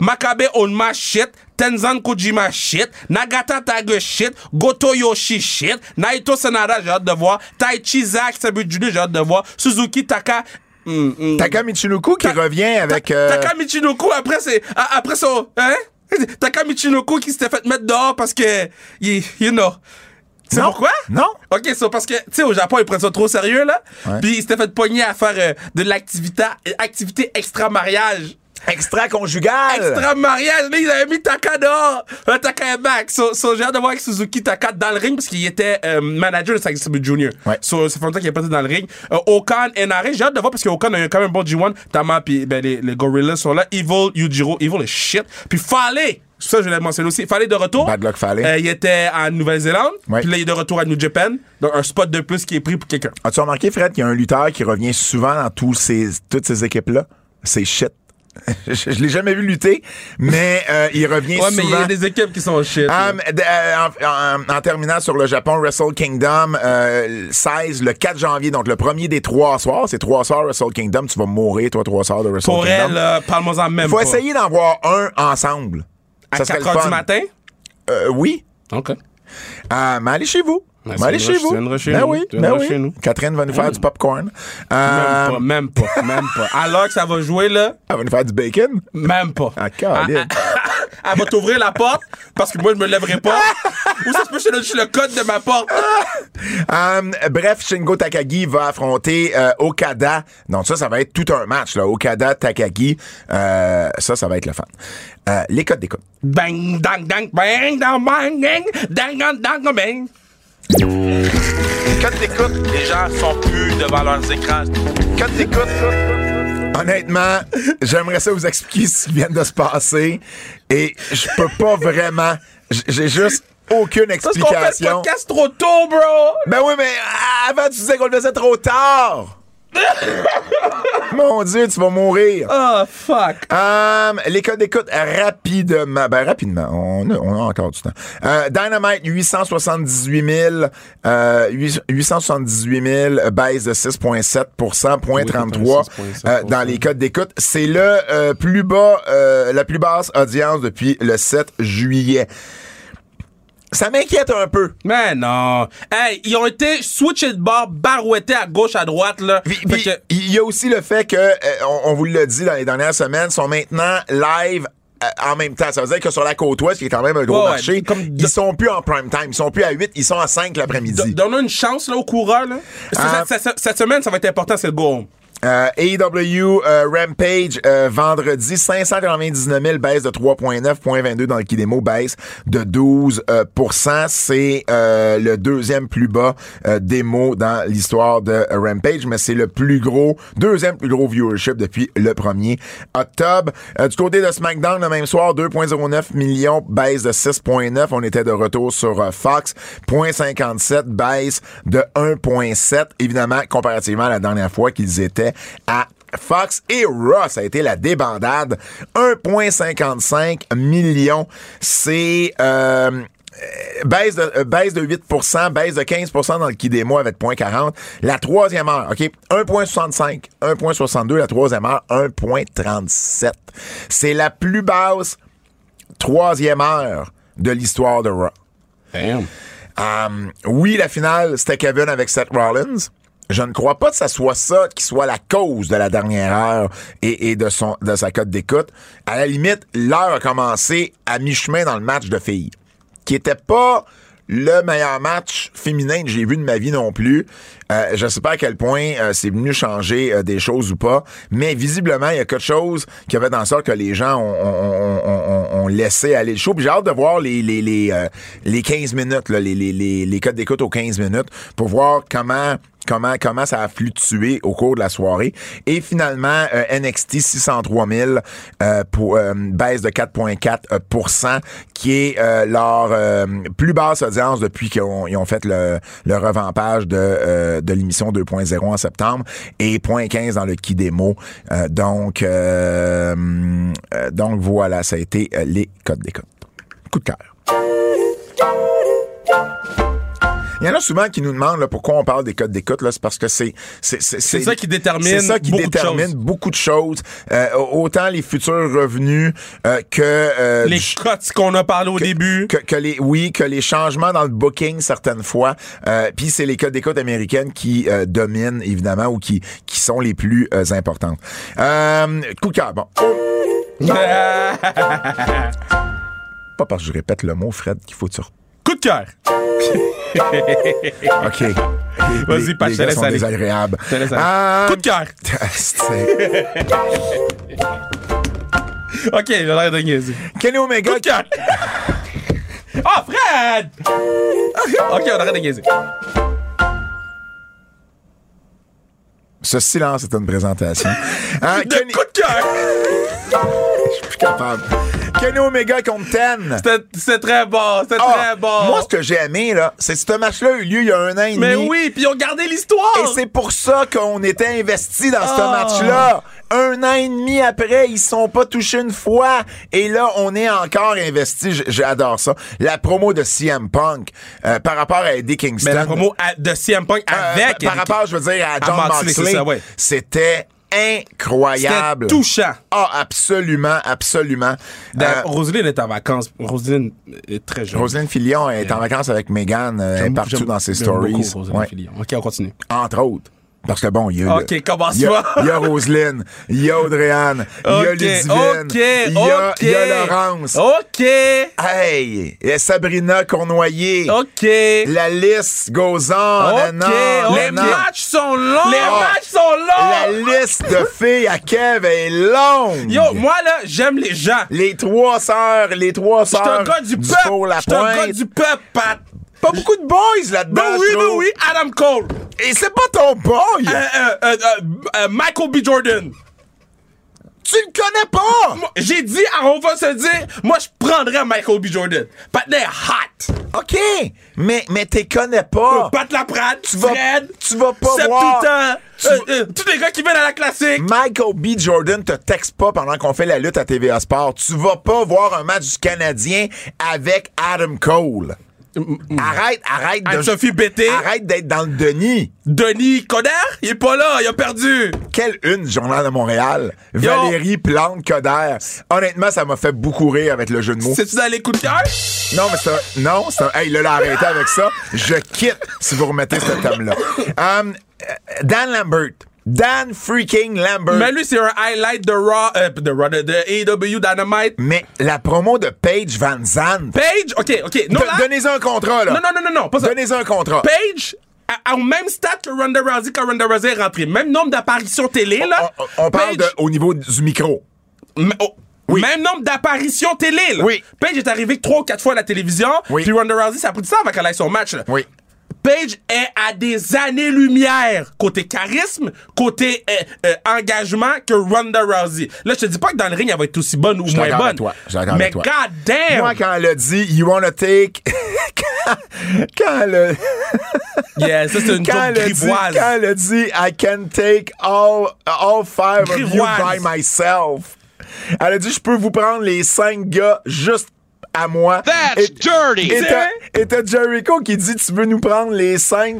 Makabe Onma, shit. Tenzan Kojima, shit. Nagata Taga, shit. Goto Yoshi, shit. Naito Sanada, j'ai hâte de voir. Taichi Zack, Sabu Judo, j'ai hâte de voir. Suzuki Taka. hum, hum. Taka Michinoku qui Ta- revient avec... Ta- euh, Taka Michinoku, après, c'est. Après son. Hein? Taka Michinoku qui s'était fait mettre dehors parce que. You, you know. C'est pourquoi? Non. OK, c'est parce que, tu sais, au Japon, ils prennent ça trop sérieux, là. Puis ils s'étaient fait pogner à faire euh, de l'activité activité extra-mariage. Extra-conjugal. Extra-mariage, là, ils avaient mis Taka dehors. Euh, Taka est back. So, so, j'ai hâte de voir avec Suzuki Taka dans le ring parce qu'il était euh, manager de Zack Jr. Ouais. So, ça fait longtemps qu'il est pas été dans le ring. Euh, Okan et Nare, j'ai hâte de voir parce qu'Okan a quand même un bon G1. Tama puis ben, les, les Gorillas sont là. Evil, Yujiro, Evil est shit. Puis Fale, ça je l'ai mentionné aussi. Fale de retour. Bad luck Fale. Euh, il était en Nouvelle-Zélande. Ouais. Puis là, il est de retour à New Japan. Donc un spot de plus qui est pris pour quelqu'un. As-tu remarqué, Fred, qu'il y a un lutteur qui revient souvent dans tous ces, toutes ces équipes-là? C'est shit. je je l'ai jamais vu lutter, mais euh, il revient Ouais, mais il y souvent. a des équipes qui sont shit. Um, euh, en, en- en terminant sur le Japon, Wrestle Kingdom, euh, 16, le 4 janvier, donc le premier des trois soirs. C'est trois soirs Wrestle Kingdom. Tu vas mourir, toi, trois soirs de Wrestle pour Kingdom. elle, là, parle-moi-en même Il faut pas. essayer d'en voir un ensemble. À Ça serait 4 le heures du matin? Euh, oui. OK. Euh, mais allez chez vous. Mais allez chez vous. chez ben nous. oui, ben oui. chez nous. Catherine va nous faire du popcorn. Euh, Même pas, même pas, même pas. Alors que ça va jouer, là, elle va nous faire du bacon. même pas. Ah, câlin. Elle va t'ouvrir la porte parce que moi, je me lèverai pas. Ou ça se peut que le code de ma porte. Um, bref, Shingo Takagi va affronter euh, Okada. Donc ça, ça va être tout un match. Là. Okada, Takagi, euh, ça, ça va être le fun. Euh, les codes d'écoute. Bang, dang, dang, bang, dang, bang, dang, dang, dang, dang, bang. Quand t'écoutes, les gens sont plus devant leurs écrans. Quand t'écoutes, Honnêtement, j'aimerais ça vous expliquer ce qui vient de se passer. Et je peux pas vraiment... J'ai juste aucune Parce qu'on fait le explication. podcast trop tôt, bro. Ben oui, mais avant, tu disais qu'on le faisait trop tard. Mon Dieu, tu vas mourir. Oh, fuck. Um, les codes d'écoute rapidement. Ben, rapidement. On a, on a encore du temps. Euh, Dynamite, 878 000. Euh, 8- 878 000, baisse de 6,7 point 33 euh, dans les codes d'écoute. C'est le euh, plus bas, euh, la plus basse audience depuis le 7 juillet. Ça m'inquiète un peu. Mais non. Hey, ils ont été switchés de bord, barouettés à gauche, à droite, là. Il y a aussi le fait que, euh, on, on vous l'a dit dans les dernières semaines, sont maintenant live euh, en même temps. Ça veut dire que sur la côte ouest, qui est quand même un gros Ouais, marché, comme ils sont plus en prime time. Ils sont plus à 8, ils sont à 5 l'après-midi. Don- Donne-nous une chance là, aux coureurs. Là. Parce que Ah. cette, cette- cette semaine, ça va être important, c'est le go. Euh, AEW euh, Rampage euh, vendredi 599 000 baisse de 3.9 0.22 dans le Kidemo baisse de 12 euh, pourcent. c'est euh, le deuxième plus bas euh, démo dans l'histoire de Rampage mais c'est le plus gros deuxième plus gros viewership depuis le 1er octobre. Du côté de SmackDown le même soir 2.09 millions baisse de 6.9 on était de retour sur Fox. 0.57 baisse de 1.7 évidemment comparativement à la dernière fois qu'ils étaient à Fox et Raw, ça a été la débandade. 1,55 millions. C'est euh, euh, baisse, de, euh, baisse de 8% baisse de 15% dans le Kidemo avec 0.40. La troisième heure, OK? 1,65. 1,62. La troisième heure, 1,37. C'est la plus basse troisième heure de l'histoire de Raw. Damn. Um, oui, la finale, c'était Kevin avec Seth Rollins. Je ne crois pas que ça soit ça qui soit la cause de la dernière heure et, de son de sa cote d'écoute. À la limite, l'heure a commencé à mi-chemin dans le match de filles, qui était pas le meilleur match féminin que j'ai vu de ma vie non plus. Euh, je sais pas à quel point euh, c'est venu changer euh, des choses ou pas, mais visiblement, il y a quelque chose qui avait dans ça que les gens ont, laissé aller le show. J'ai hâte de voir les, les, les, euh, les 15 minutes, là, les, les, les, les codes d'écoute aux 15 minutes pour voir comment comment comment ça a fluctué au cours de la soirée. Et finalement NXT 603 000 euh, pour euh, baisse de 4,4% euh, qui est euh, leur euh, plus basse audience depuis qu'ils ont, ont fait le, le revampage de, de l'émission 2.0 en septembre et 0.15 dans le qui démo. Donc donc voilà ça a été les codes d'écoute. Coup de cœur il y en a souvent qui nous demandent là, pourquoi on parle des codes d'écoute. là, C'est parce que c'est c'est c'est C'est ça qui détermine c'est ça qui beaucoup de détermine choses. beaucoup de choses. Euh, autant les futurs revenus euh, que euh, Les cotes qu'on a parlé au début. que, que les oui que les changements dans le booking certaines fois euh, puis c'est les codes d'écoute américaines qui euh, dominent évidemment ou qui qui sont les plus euh, importantes euh, coup de cœur bon pas parce que je répète le mot Fred qu'il faut tu Coup de cœur. ok Vas-y, Pat, les je te laisse aller. désagréables Je te laisse aller. Euh, Coup de cœur. OK, j'ai l'air de niaiser. Kenny Omega Coup de cœur. Oh, Fred! OK, on arrête de niaiser. ce silence est une présentation Hein, De Kenny- coup de cœur. je suis plus capable Kenny Omega contre Ten C'était- très bon, c'était Ah, très bon. Moi, ce que j'ai aimé, là, c'est que ce match-là a eu lieu il y a un an et Mais demi. oui, puis ils ont gardé l'histoire. Et c'est pour ça qu'on était investi dans ce Ah. match-là. Un an et demi après, ils sont pas touchés une fois. Et là, on est encore investi. J- J'adore ça. La promo de CM Punk euh, par rapport à Eddie Kingston. Mais la promo à- de CM Punk euh, avec... par rapport, je veux dire, à John Moxley, ouais. c'était incroyable. Touchant. Ah, absolument, absolument. Euh, Roselyne est en vacances. Roselyne est très jeune. Roselyne Filion est en vacances avec Megan euh, elle est J'aime- partout dans ses beaucoup stories. Roselyne Ouais. Fillon. OK, on continue. Entre autres. Parce que bon, il y a. OK, le- commence il y a, pas. il y a Roselyne, il y a Audrey-Anne, il y a Ludivine, il y a, OK. il y a Laurence. OK, Hey! Y a Sabrina Cournoyer. OK. La liste goes on. OK, on les matchs sont longs. Les Ah. matchs sont La longs. liste de filles à Kev est longue. Yo, moi, là, j'aime les gens. Les trois sœurs, les trois Je suis un sœurs gars du du peuple. La Je suis un gars du peuple, Pat. Pas beaucoup de boys là-dedans. Ben oui, ben oui, Adam Cole. Et c'est pas ton boy. Euh, euh, euh, euh, euh, Michael B. Jordan. tu le connais pas. J'ai dit, ah, on va se dire, moi, je prendrais Michael B. Jordan. Est hot. OK, mais, mais t'es connais pas. Pat Laprade, Tu vas- Fred, tu vas pas Seb voir- euh, vas- euh, tous les gars qui viennent à la classique. Michael B. Jordan te texte pas pendant qu'on fait la lutte à TVA Sport. Tu vas pas voir un match du Canadien avec Adam Cole. Arrête, arrête de... Anne-Sophie Bété. Arrête d'être dans le Denis. Denis Coderre, il est pas là, il a perdu. Quelle une, Journal de Montréal. Valérie Plante Coder. Honnêtement, ça m'a fait beaucoup rire avec le jeu de mots. C'est-tu dans les coups de cœur? Non, mais c'est un... Non, c'est un... Hey, là, là, arrêtez avec ça. Je quitte si vous remettez ce thème-là. Um, Dan Lambert. Dan freaking Lambert. Mais lui, c'est un highlight de Raw, euh, de Raw, de, de AEW Dynamite. Mais la promo de Paige Van Zandt. Page, ok, ok. Là- Donnez-en un contrat, là. non, non, non, non, non, pas ça. Donnez-en un contrat. Page, a- au même stade que Ronda Rousey quand Ronda Rousey est rentrée. Même nombre d'apparitions télé, là. On, on- on parle Paige- de, au niveau du micro. Oh, Même nombre d'apparitions télé, là. Oui. Paige est arrivée trois ou quatre fois à la télévision. Oui. Puis Ronda Rousey, ça a pris temps avant qu'elle aille son match, là. Oui. Paige est à des années-lumière côté charisme, côté euh, euh, engagement que Ronda Rousey. Là, je te dis pas que dans le ring, elle va être aussi bonne ou moins bonne. toi. Mais toi. god damn! Moi, quand elle a dit You wanna take. quand, quand elle a. Yeah, ça, c'est une Quand elle, a dit, grivoise. quand elle a dit I can take all, all five of you Grivoise. by myself. Elle a dit Je peux vous prendre les cinq gars juste à moi. That's dirty. Et et t'as Jericho qui dit Tu veux nous prendre les cinq?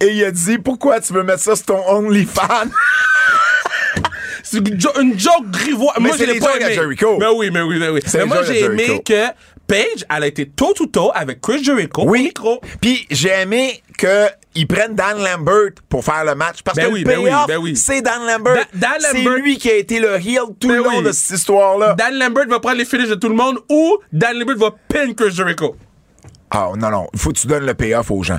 Et il a dit Pourquoi tu veux mettre ça sur ton OnlyFans? C'est une, jo- une joke grivoise. Mais Moi, c'est les pas jokes à aimé. Jericho. Mais oui, mais oui, mais oui. C'est Mais moi, j'ai aimé que Paige, elle a été toe-to-toe avec Chris Jericho au micro. Puis j'ai aimé qu'ils prennent Dan Lambert pour faire le match. Parce Ben que oui, le ben oui, ben oui. c'est Dan Lambert. Da- Dan C'est Lambert- lui qui a été le heel tout le Ben long oui. de cette histoire-là. Dan Lambert va prendre les finishes de tout le monde ou Dan Lambert va pin Chris Jericho. Ah non, non. Il faut que tu donnes le payoff aux gens.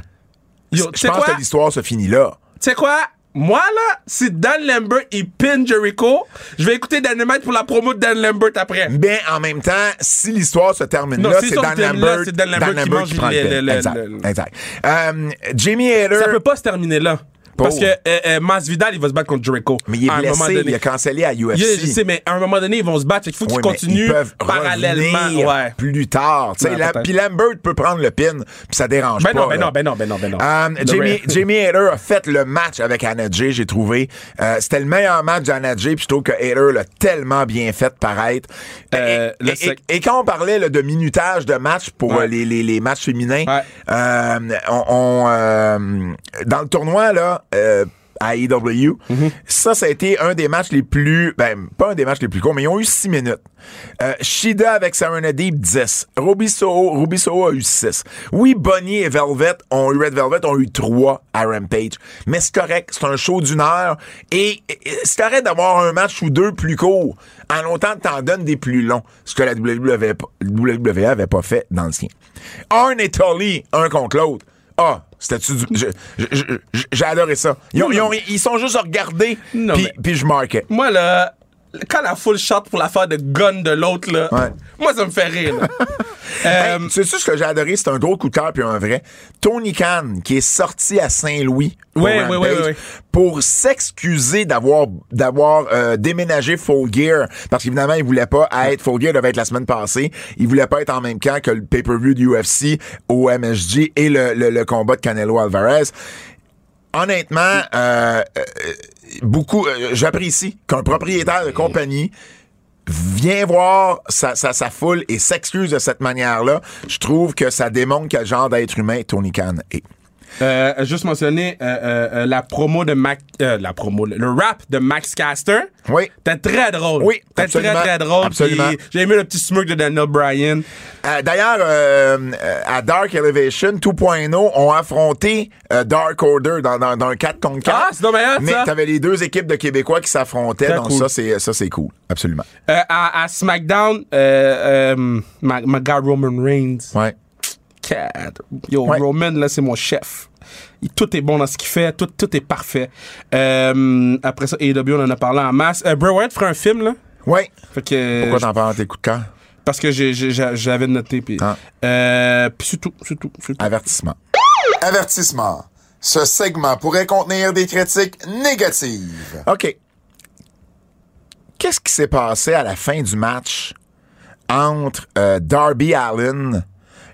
Yo, Je pense quoi? que l'histoire se finit là. Tu sais quoi? moi, là, si Dan Lambert, il pin Jericho, je vais écouter Dynamite pour la promo de Dan Lambert après. Mais en même temps, si l'histoire se termine Non, là, si c'est Dan là, Lambert, Dan Lambert qui mange prend le le- le- exact, exact. Euh, Jamie Hader, Ça peut pas se terminer là. Parce que euh, euh, Masvidal, il va se battre contre Jericho. mais il est à un moment blessé, donné. il a cancellé à UFC. Je sais, mais à un moment donné, ils vont se battre. Il faut qu'ils Oui, continuent ils peuvent parallèlement. Ouais. plus tard. La-. Puis Lambert peut prendre le pin, puis ça dérange Ben pas. non, ben non, ben non, ben non, ben non. Euh, Le Jamie, Jamie Hader a fait le match avec Anna Jay, j'ai trouvé. Euh, C'était le meilleur match d'Anna Jay, puis je trouve que Hader l'a tellement bien fait paraître. Euh, et, le et- sec- et quand on parlait là, de minutage de match pour Ouais. les, les, les matchs féminins, Ouais. euh, on, on, euh, dans le tournoi, là, euh, à AEW, ça, ça a été un des matchs les plus... Ben, pas un des matchs les plus courts, mais ils ont eu six minutes. Euh, Shida avec Serenade, 10. Ruby Soho, a eu 6. Oui, Bonnie et Velvet ont eu Red Velvet ont eu 3 à Rampage. Mais c'est correct, c'est un show d'une heure. Et, c'est correct d'avoir un match ou deux plus courts. En que t'en donnes des plus longs. Ce que la WWE WWE avait pas fait dans le sien. Arn et Tully, un contre l'autre. Ah, c'était-tu du... J'ai adoré ça. Ils, ont- ils ont- ils sont juste regardés, Non, puis mais- puis je marquais. Moi, là, quand la full shot pour l'affaire de gun de l'autre, là, Ouais. moi, ça me fait rire. Hey, Euh, tu sais ce que j'ai adoré, c'est un gros coup de cœur puis un vrai. Tony Khan qui est sorti à Saint-Louis pour, s'excuser d'avoir d'avoir euh, déménagé Full Gear parce qu'évidemment il voulait pas être Full Gear devait être la semaine passée, il voulait pas être en même temps que le pay-per-view du UFC au MSG et le, le, le combat de Canelo Alvarez. Honnêtement, euh, euh, beaucoup, euh, j'apprécie qu'un propriétaire de compagnie vient voir sa, sa, sa foule et s'excuse de cette manière-là, je trouve que ça démontre quel genre d'être humain Tony Khan est. euh, juste mentionner euh, euh, la promo de Mac, la promo, le, rap de Max Caster. Oui. T'es très drôle. Oui, T'es très très drôle. Absolument. J'ai aimé le petit smirk de Daniel Bryan. D'ailleurs, à Dark Elevation 2.0, ont affronté Dark Order dans, dans, dans un 4 contre 4. Ah, c'est meilleur, Mais t'avais les deux équipes de Québécois qui s'affrontaient, donc cool. ça, c'est ça c'est cool. Absolument. À, à SmackDown, euh, ma gars Roman Reigns. Ouais. Yo, Ouais. Roman, là, c'est mon chef. Il- tout est bon dans ce qu'il fait, tout, tout est parfait. Euh, après ça, AEW, on en a parlé en masse. Euh, Bray Wyatt fera un film, là? Ouais. Fait que, Pourquoi t'en parles tes coups de cœur? Parce que j'avais noté. Puis Ah. euh, puis c'est tout, c'est tout, c'est tout. Avertissement. Avertissement. Ce segment pourrait contenir des critiques négatives. OK. Qu'est-ce qui s'est passé à la fin du match entre euh, Darby Allen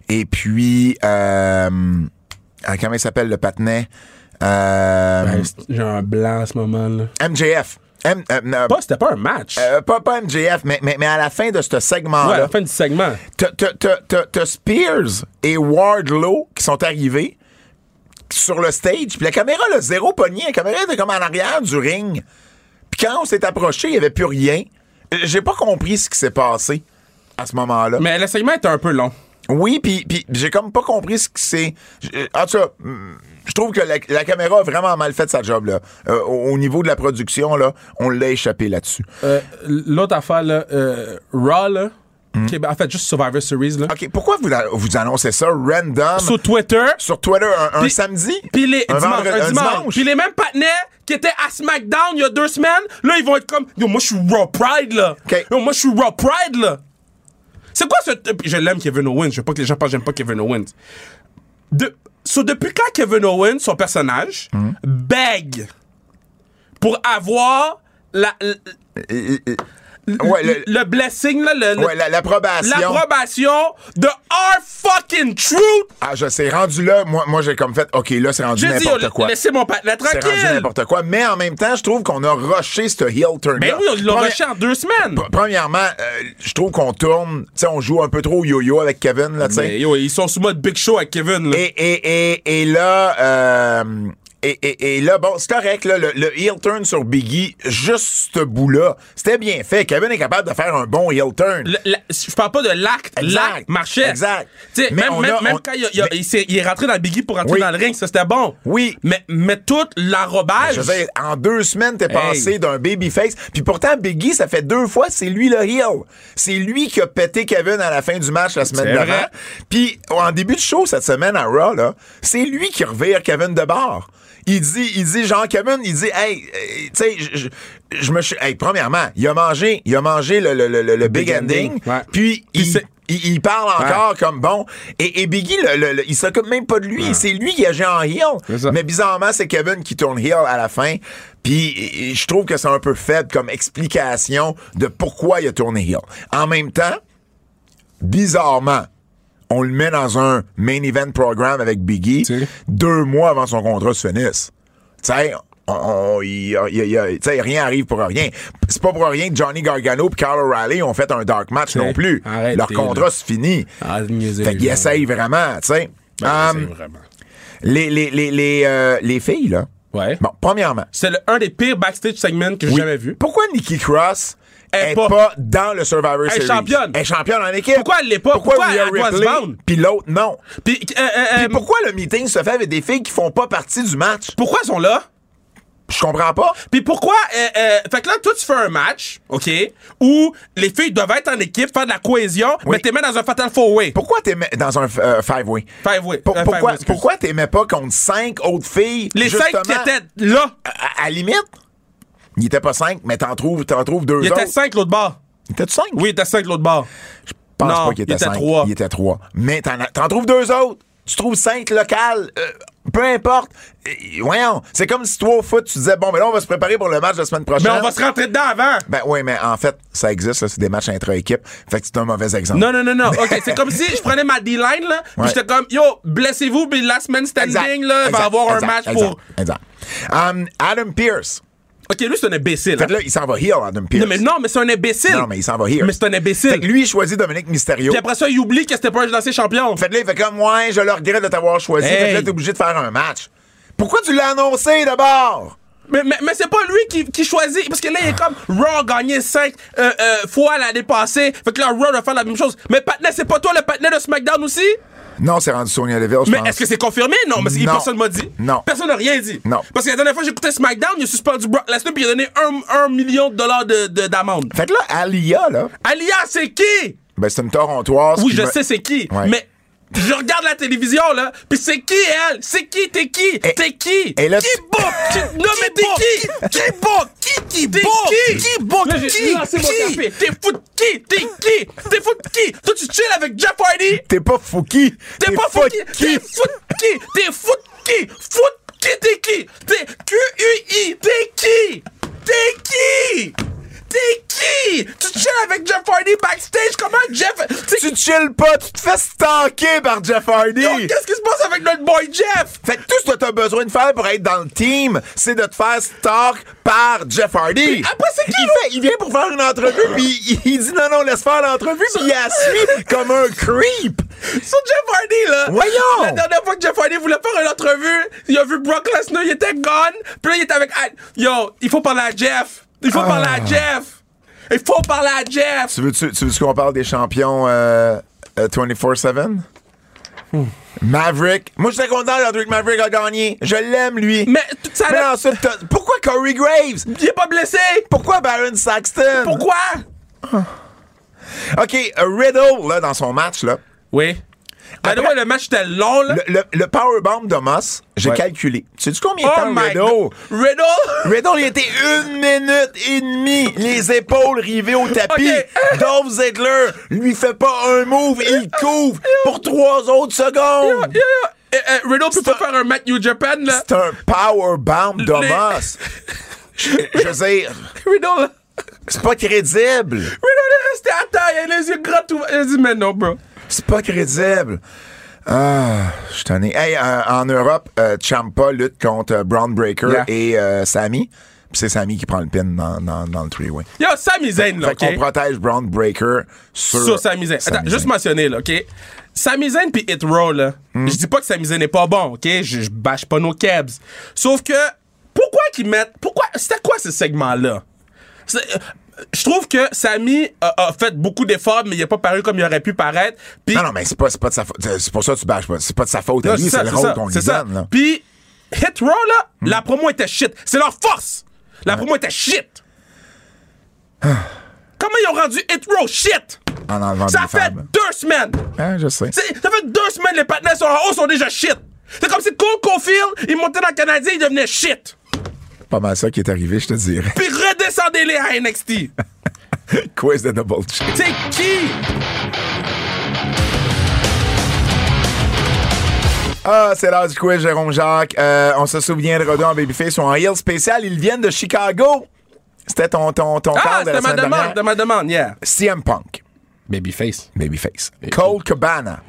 et puis... Euh, comment il s'appelle le patinet? Euh, Ben, J'ai un blanc à ce moment-là. MJF. M- euh, euh, Pas, c'était pas un match. euh, pas, pas MJF, mais, mais, mais à la fin de ce ouais, à segment-là, la fin du segment. t'as- Spears et Wardlow qui sont arrivés sur le stage, puis la caméra, le zéro pogné, la caméra était comme en arrière du ring. Puis quand on s'est approché, il n'y avait plus rien. Euh, J'ai pas compris ce qui s'est passé à ce moment-là. Mais le segment était un peu long. Oui, puis j'ai comme pas compris ce que c'est. euh, En tout cas, je trouve que la, la caméra a vraiment mal fait sa job là. Euh, au, au niveau de la production là, on l'a échappé là-dessus. Euh, L'autre affaire, là, euh, Raw, là, en fait, juste Survivor Series, là. Ok, pourquoi vous vous annoncez ça random? Sur Twitter. sur Twitter un, un Puis- samedi, Puis les, un, dimanche, vendredi- un un dimanche. dimanche? Puis les mêmes partenaires qui étaient à SmackDown il y a deux semaines, là, ils vont être comme, yo, moi, je suis Raw Pride, là. Yo, moi, je suis Raw Pride, là. C'est quoi ce. Je l'aime, Kevin Owens. Je veux pas que les gens pensent que j'aime pas Kevin Owens. De... So, depuis quand Kevin Owens, son personnage, Hmm. beg pour avoir la, le, Ouais, le- le blessing, là, le- Ouais, la- l'approbation. l'approbation de our fucking truth. Ah, je sais, rendu là, moi, moi j'ai comme fait, OK, là, c'est rendu n'importe yo, quoi. laissez mon partenaire C'est rendu tranquille. n'importe quoi. Mais en même temps, je trouve qu'on a rushé ce heel turn Ben oui, ils l'ont rushé en deux semaines. Premièrement, euh, je trouve qu'on tourne, tu sais, on joue un peu trop au yo-yo avec Kevin, là, tu sais. Yo, ils sont sous mode Big Show avec Kevin. Là. Et, et, et, et là, euh, et, et, et là, bon, c'est correct, là, le, le heel turn sur Biggie, juste ce bout-là, c'était bien fait. Kevin est capable de faire un bon heel turn. Le- la- je parle pas de l'acte. L'acte marchait. Exact. Mais même, on même, a- même on- quand il, il mais- il est rentré dans le Biggie pour rentrer Oui. dans le ring, ça c'était bon. Oui. Mais, mais tout l'arrobage. Je veux dire, en deux semaines, t'es Hey. passé d'un babyface. Puis pourtant, Biggie, ça fait deux fois, c'est lui le heel. C'est lui qui a pété Kevin à la fin du match la semaine d'avant. Puis en début de show cette semaine à Raw, c'est lui qui revire Kevin de bord. Il dit, il dit, Jean Kevin, il dit, hey, euh, tu sais, je- me suis, hey, premièrement, il a mangé, il a mangé le, le, le, le- big, Big ending, ending, ouais. puis Puis il, il, il parle encore comme bon. Et, et Biggie, le, le- il s'occupe même pas de lui. C'est lui qui agit en heel. Mais bizarrement, c'est Kevin qui tourne heel à la fin. Puis je trouve que c'est un peu faible comme explication de pourquoi il a tourné heel. En même temps, bizarrement, on le met dans un main event programme avec Biggie Tu sais. deux mois avant son contrat se finisse. Tu sais, rien arrive pour rien. C'est pas pour rien que Johnny Gargano et Kyle O'Reilly ont fait un dark match non plus. arrêtez, Leur contrat là. se finit. Fait qu'ils essayent vraiment, tu sais. Ben, Um, vraiment. les, les, les, les, euh, les filles, là. Ouais. Bon, premièrement. C'est un des pires backstage segments que j'ai oui, jamais vu. Pourquoi Nikki Cross Elle est pas, pas- dans le Survivor Elle est Series? championne. Elle est championne en équipe. Pourquoi elle l'est pas? Pourquoi, Pourquoi elle doit se puis l'autre, non? Puis, euh, euh, euh, pourquoi le meeting se fait avec des filles qui font pas partie du match? pourquoi ils sont là? Je comprends pas. Puis pourquoi euh, fait que là toi tu fais un match, OK, où les filles doivent être en équipe, faire de la cohésion, Oui. mais t'es mis dans un fatal four way. Pourquoi t'aimais dans un five-way? Five way? Pour- Euh, five pourquoi pourquoi t'aimais pas contre cinq autres filles? Les cinq qui étaient là, À, à limite, il était pas cinq, mais t'en trouves, t'en trouves deux il autres. était cinq l'autre bord. Il était cinq? Oui, il était cinq l'autre bord. Je pense Non, pas qu'il était, était cinq. trois. Il était trois. Mais t'en, t'en trouves deux autres. Tu trouves cinq locales. euh, peu importe. Voyons. C'est comme si toi au foot, tu disais, bon, mais là, on va se préparer pour le match de la semaine prochaine. Mais on va se rentrer dedans avant. Ben oui, mais en fait, ça existe, là, c'est des matchs intra-équipe. Fait que c'est un mauvais exemple. Non, non, non, non. OK, c'est comme si je prenais ma D-line, là, puis j'étais comme, yo, blessez-vous, puis last man standing, Exact. là, Exact. va avoir Exact. un match pour. Exact. Um, Adam Pierce. OK, lui, c'est un imbécile. Fait hein. là, il s'en va heel, Adam Pierce. Non, mais non, mais c'est un imbécile. Non, mais il s'en va heel. Mais c'est un imbécile. Fait que lui, il choisit Dominique Mysterio. Puis après ça, il oublie que c'était pas un lancé champion. Fait que là, il fait comme, ouais, je le regrette de t'avoir choisi. Hey. Fait que là, t'es obligé de faire un match. Pourquoi tu l'as annoncé d'abord? Mais, mais, mais c'est pas lui qui, qui choisit. Parce que là, il est comme Raw a gagné 5 fois l'année passée. Fait que là, Raw va faire la même chose. Mais Patnais, c'est pas toi le Patnais de SmackDown aussi? Non, c'est rendu Sonya Deville, je Mais pense. est-ce que c'est confirmé? Non, mais Non. personne m'a dit. Non. Personne n'a rien dit. Non. Parce que la dernière fois que j'ai écouté SmackDown, il a suspendu Brock Lesnar puis il a donné 1 million de dollars de- de- d'amende. Fait que là, Alia, là, Alia, c'est qui? ben, c'est une Torontoise. Oui, qui je me- sais c'est qui. Ouais. Mais je regarde la télévision, là, pis c'est qui, elle? C'est qui? T'es qui? T'es qui? et là, qui book? Qui- Non, mais t'es qui? Qui? book? Qui qui book? qui? Qui book? Qui? Qui? T'es fou de qui? T'es qui? T'es fou de qui? Toi, tu chill avec Jeff Hardy? T'es pas Fouki. T'es pas fou qui? T'es fou de qui? T'es fou de qui? Fou de qui? T'es qui? T'es Q-U-I. T'es qui? T'es qui? T'es qui? Tu chill avec Jeff Hardy backstage? Comment Jeff... Tu Tu chill pas, tu te fais stalker par Jeff Hardy. Qu'est-ce qui se passe avec notre boy Jeff? Fait que tout ce que t'as besoin de faire pour être dans le team, c'est de te faire stalk par Jeff Hardy. après, c'est qui, il, fait, il vient pour faire une entrevue, puis il, il dit non, non, laisse faire l'entrevue, puis il la suit comme un creep. Sur Jeff Hardy, là. Voyons. La dernière fois que Jeff Hardy voulait faire une entrevue, il a vu Brock Lesnar, il était gone. Puis là, il était avec. Yo, il faut parler à Jeff. Il faut parler à Jeff. Il faut parler à Jeff. Tu veux-tu tu veux qu'on parle des champions euh, euh, 24-7? Maverick. Moi, j'étais content qu'Andrick Maverick a gagné. Je l'aime, lui. Mais tout ça, Mais ensuite, pourquoi Corey Graves? il est pas blessé. Pourquoi Baron Saxton? Pourquoi? OK, euh, Riddle, là, dans son match, là, Oui. By the way, le match était long, là. le, le, le powerbomb de Moss, j'ai Ouais. calculé. Sais-tu combien de Oh temps Riddle? God. Riddle? Riddle, il était une minute et demie, les épaules rivées au tapis. Ok. Dolph Ziggler lui fait pas un move, il couvre pour trois autres secondes. Yeah, yeah. Eh, eh, Riddle peut pas faire un match New Japan, là. C'est un powerbomb de Les- Moss. Je je veux dire, Riddle, c'est pas crédible. Riddle est resté à terre, il a les yeux grands ouverts. Il a dit, mais non, bro. C'est pas crédible. Ah, je suis tanné. Hey, euh, en Europe, euh, Champa lutte contre euh, Braun Breaker Yeah. et euh, Sami. Puis c'est Sami qui prend le pin dans, dans, dans le three-way. Yo, Sami Zayn, là, Fait qu'on OK? protège Braun Breaker sur, sur Sami Zayn. Attends, Sami juste Zayn. mentionner, là, OK? Sami Zayn pis Hit Row, là, je dis pas que Sami Zayn n'est pas bon, OK? Je, je bâche pas nos kebs. Sauf que, pourquoi qu'ils mettent... Pourquoi... C'était quoi ce segment-là? Je trouve que Sami a, a fait beaucoup d'efforts, mais il a pas paru comme il aurait pu paraître. Non, non, mais c'est pas, pas de sa faute. C'est pour ça que tu bâches pas. C'est pas de sa faute c'est ça, le rôle qu'on lui donne. Puis, Hit Row, là, la promo était shit. C'est leur force. La promo était shit. Comment ils ont rendu Hit Row shit? En enlevant Ça fait femmes. deux semaines. Ah, je sais. C'est- Ça fait deux semaines les partenaires sont en haut, sont déjà shit. C'est comme si Cole Caulfield, il montait dans le Canadien, il devenait shit. Pas mal ça qui est arrivé, je te dirais. Puis redescendez-les à NXT. Quiz de double check. C'est qui? Ah, c'est l'heure du quiz, Jérôme Jacques. Euh, on se souviendra d'eux en Babyface ou en heel spécial. Ils viennent de Chicago. C'était ton, ton, ton Ah, de la ma demande, dernière. de ma demande, yeah. CM Punk. Babyface. Babyface. Cole Cabana.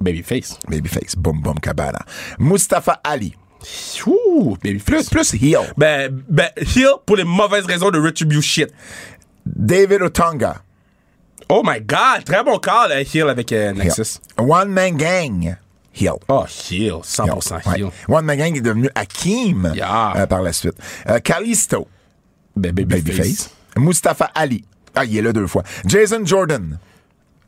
Babyface. Babyface. Boom, boom, Cabana. Mustafa Ali. Ouh, Plus, Babyface. plus heel. Ben, ben, Hill pour les mauvaises raisons de Retribution. David Otunga. Oh my god, très bon call, euh, Hill avec euh, Heel. Nexus. One Man Gang. Heel. Oh, Hill, 100% Ouais. Hill. One Man Gang est devenu Hakim Yeah. euh, par la suite. Euh, Kalisto. Ben, Babyface. Babyface. Mustafa Ali. Ah, il est là deux fois. Jason Jordan.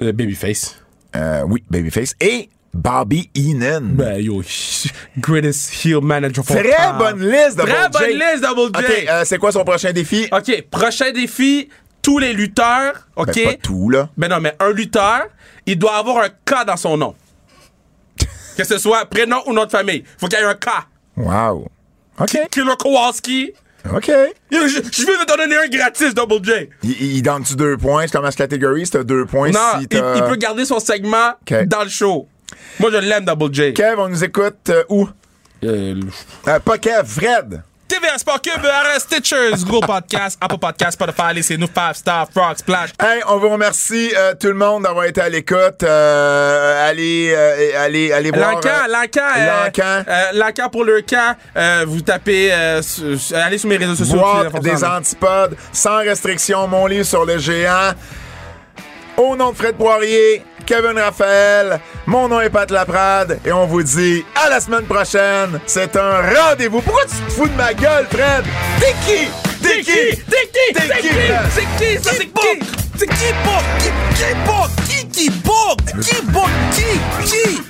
Euh, Babyface. Euh, oui, Babyface. Et Bobby Heenan. Ben, yo, greatest heel manager for Très time. bonne liste, Double Très J. bonne liste, Double J. OK, euh, c'est quoi son prochain défi? OK, prochain défi, tous les lutteurs, OK? Ben, pas tout, là. Ben non, mais un lutteur, il doit avoir un K dans son nom. que ce soit prénom ou nom de famille. Faut qu'il y ait un K. Wow. OK. Killer Kowalski. OK. Je, je veux te donner un gratis, Double J. Il, il donne-tu deux points? Je commence catégorie, c'est deux points. Non, si il, peut garder son segment dans le show. Moi, je l'aime, Double J. Kev, on nous écoute euh, où? Euh, Euh, pas Kev, Fred. TVA Sport Cube, RS Stitchers, Google Podcast, Apple Podcast, Spotify, laissez-nous 5 Star, Frog, Splash. Hey, on vous remercie euh, tout le monde d'avoir été à l'écoute. Euh, allez, euh, allez, allez voir. L'encan, euh, l'encan, euh, L'encan. euh, l'encan pour le camp, euh, vous tapez, euh, su- allez sur mes réseaux sociaux. des antipodes, sans restriction, mon livre sur le géant. Au nom de Fred Poirier, Kevin Raphaël, mon nom est Pat Laprade et on vous dit à la semaine prochaine. C'est un rendez-vous. Pourquoi tu te fous de ma gueule, Fred? T'es qui? T'es qui? C'est qui? T'es qui, qui? C'est qui? Ça, c'est qui? C'est qui, Book? Qui, qui, Book? Qui, qui, Book? Qui, Book? Qui, qui?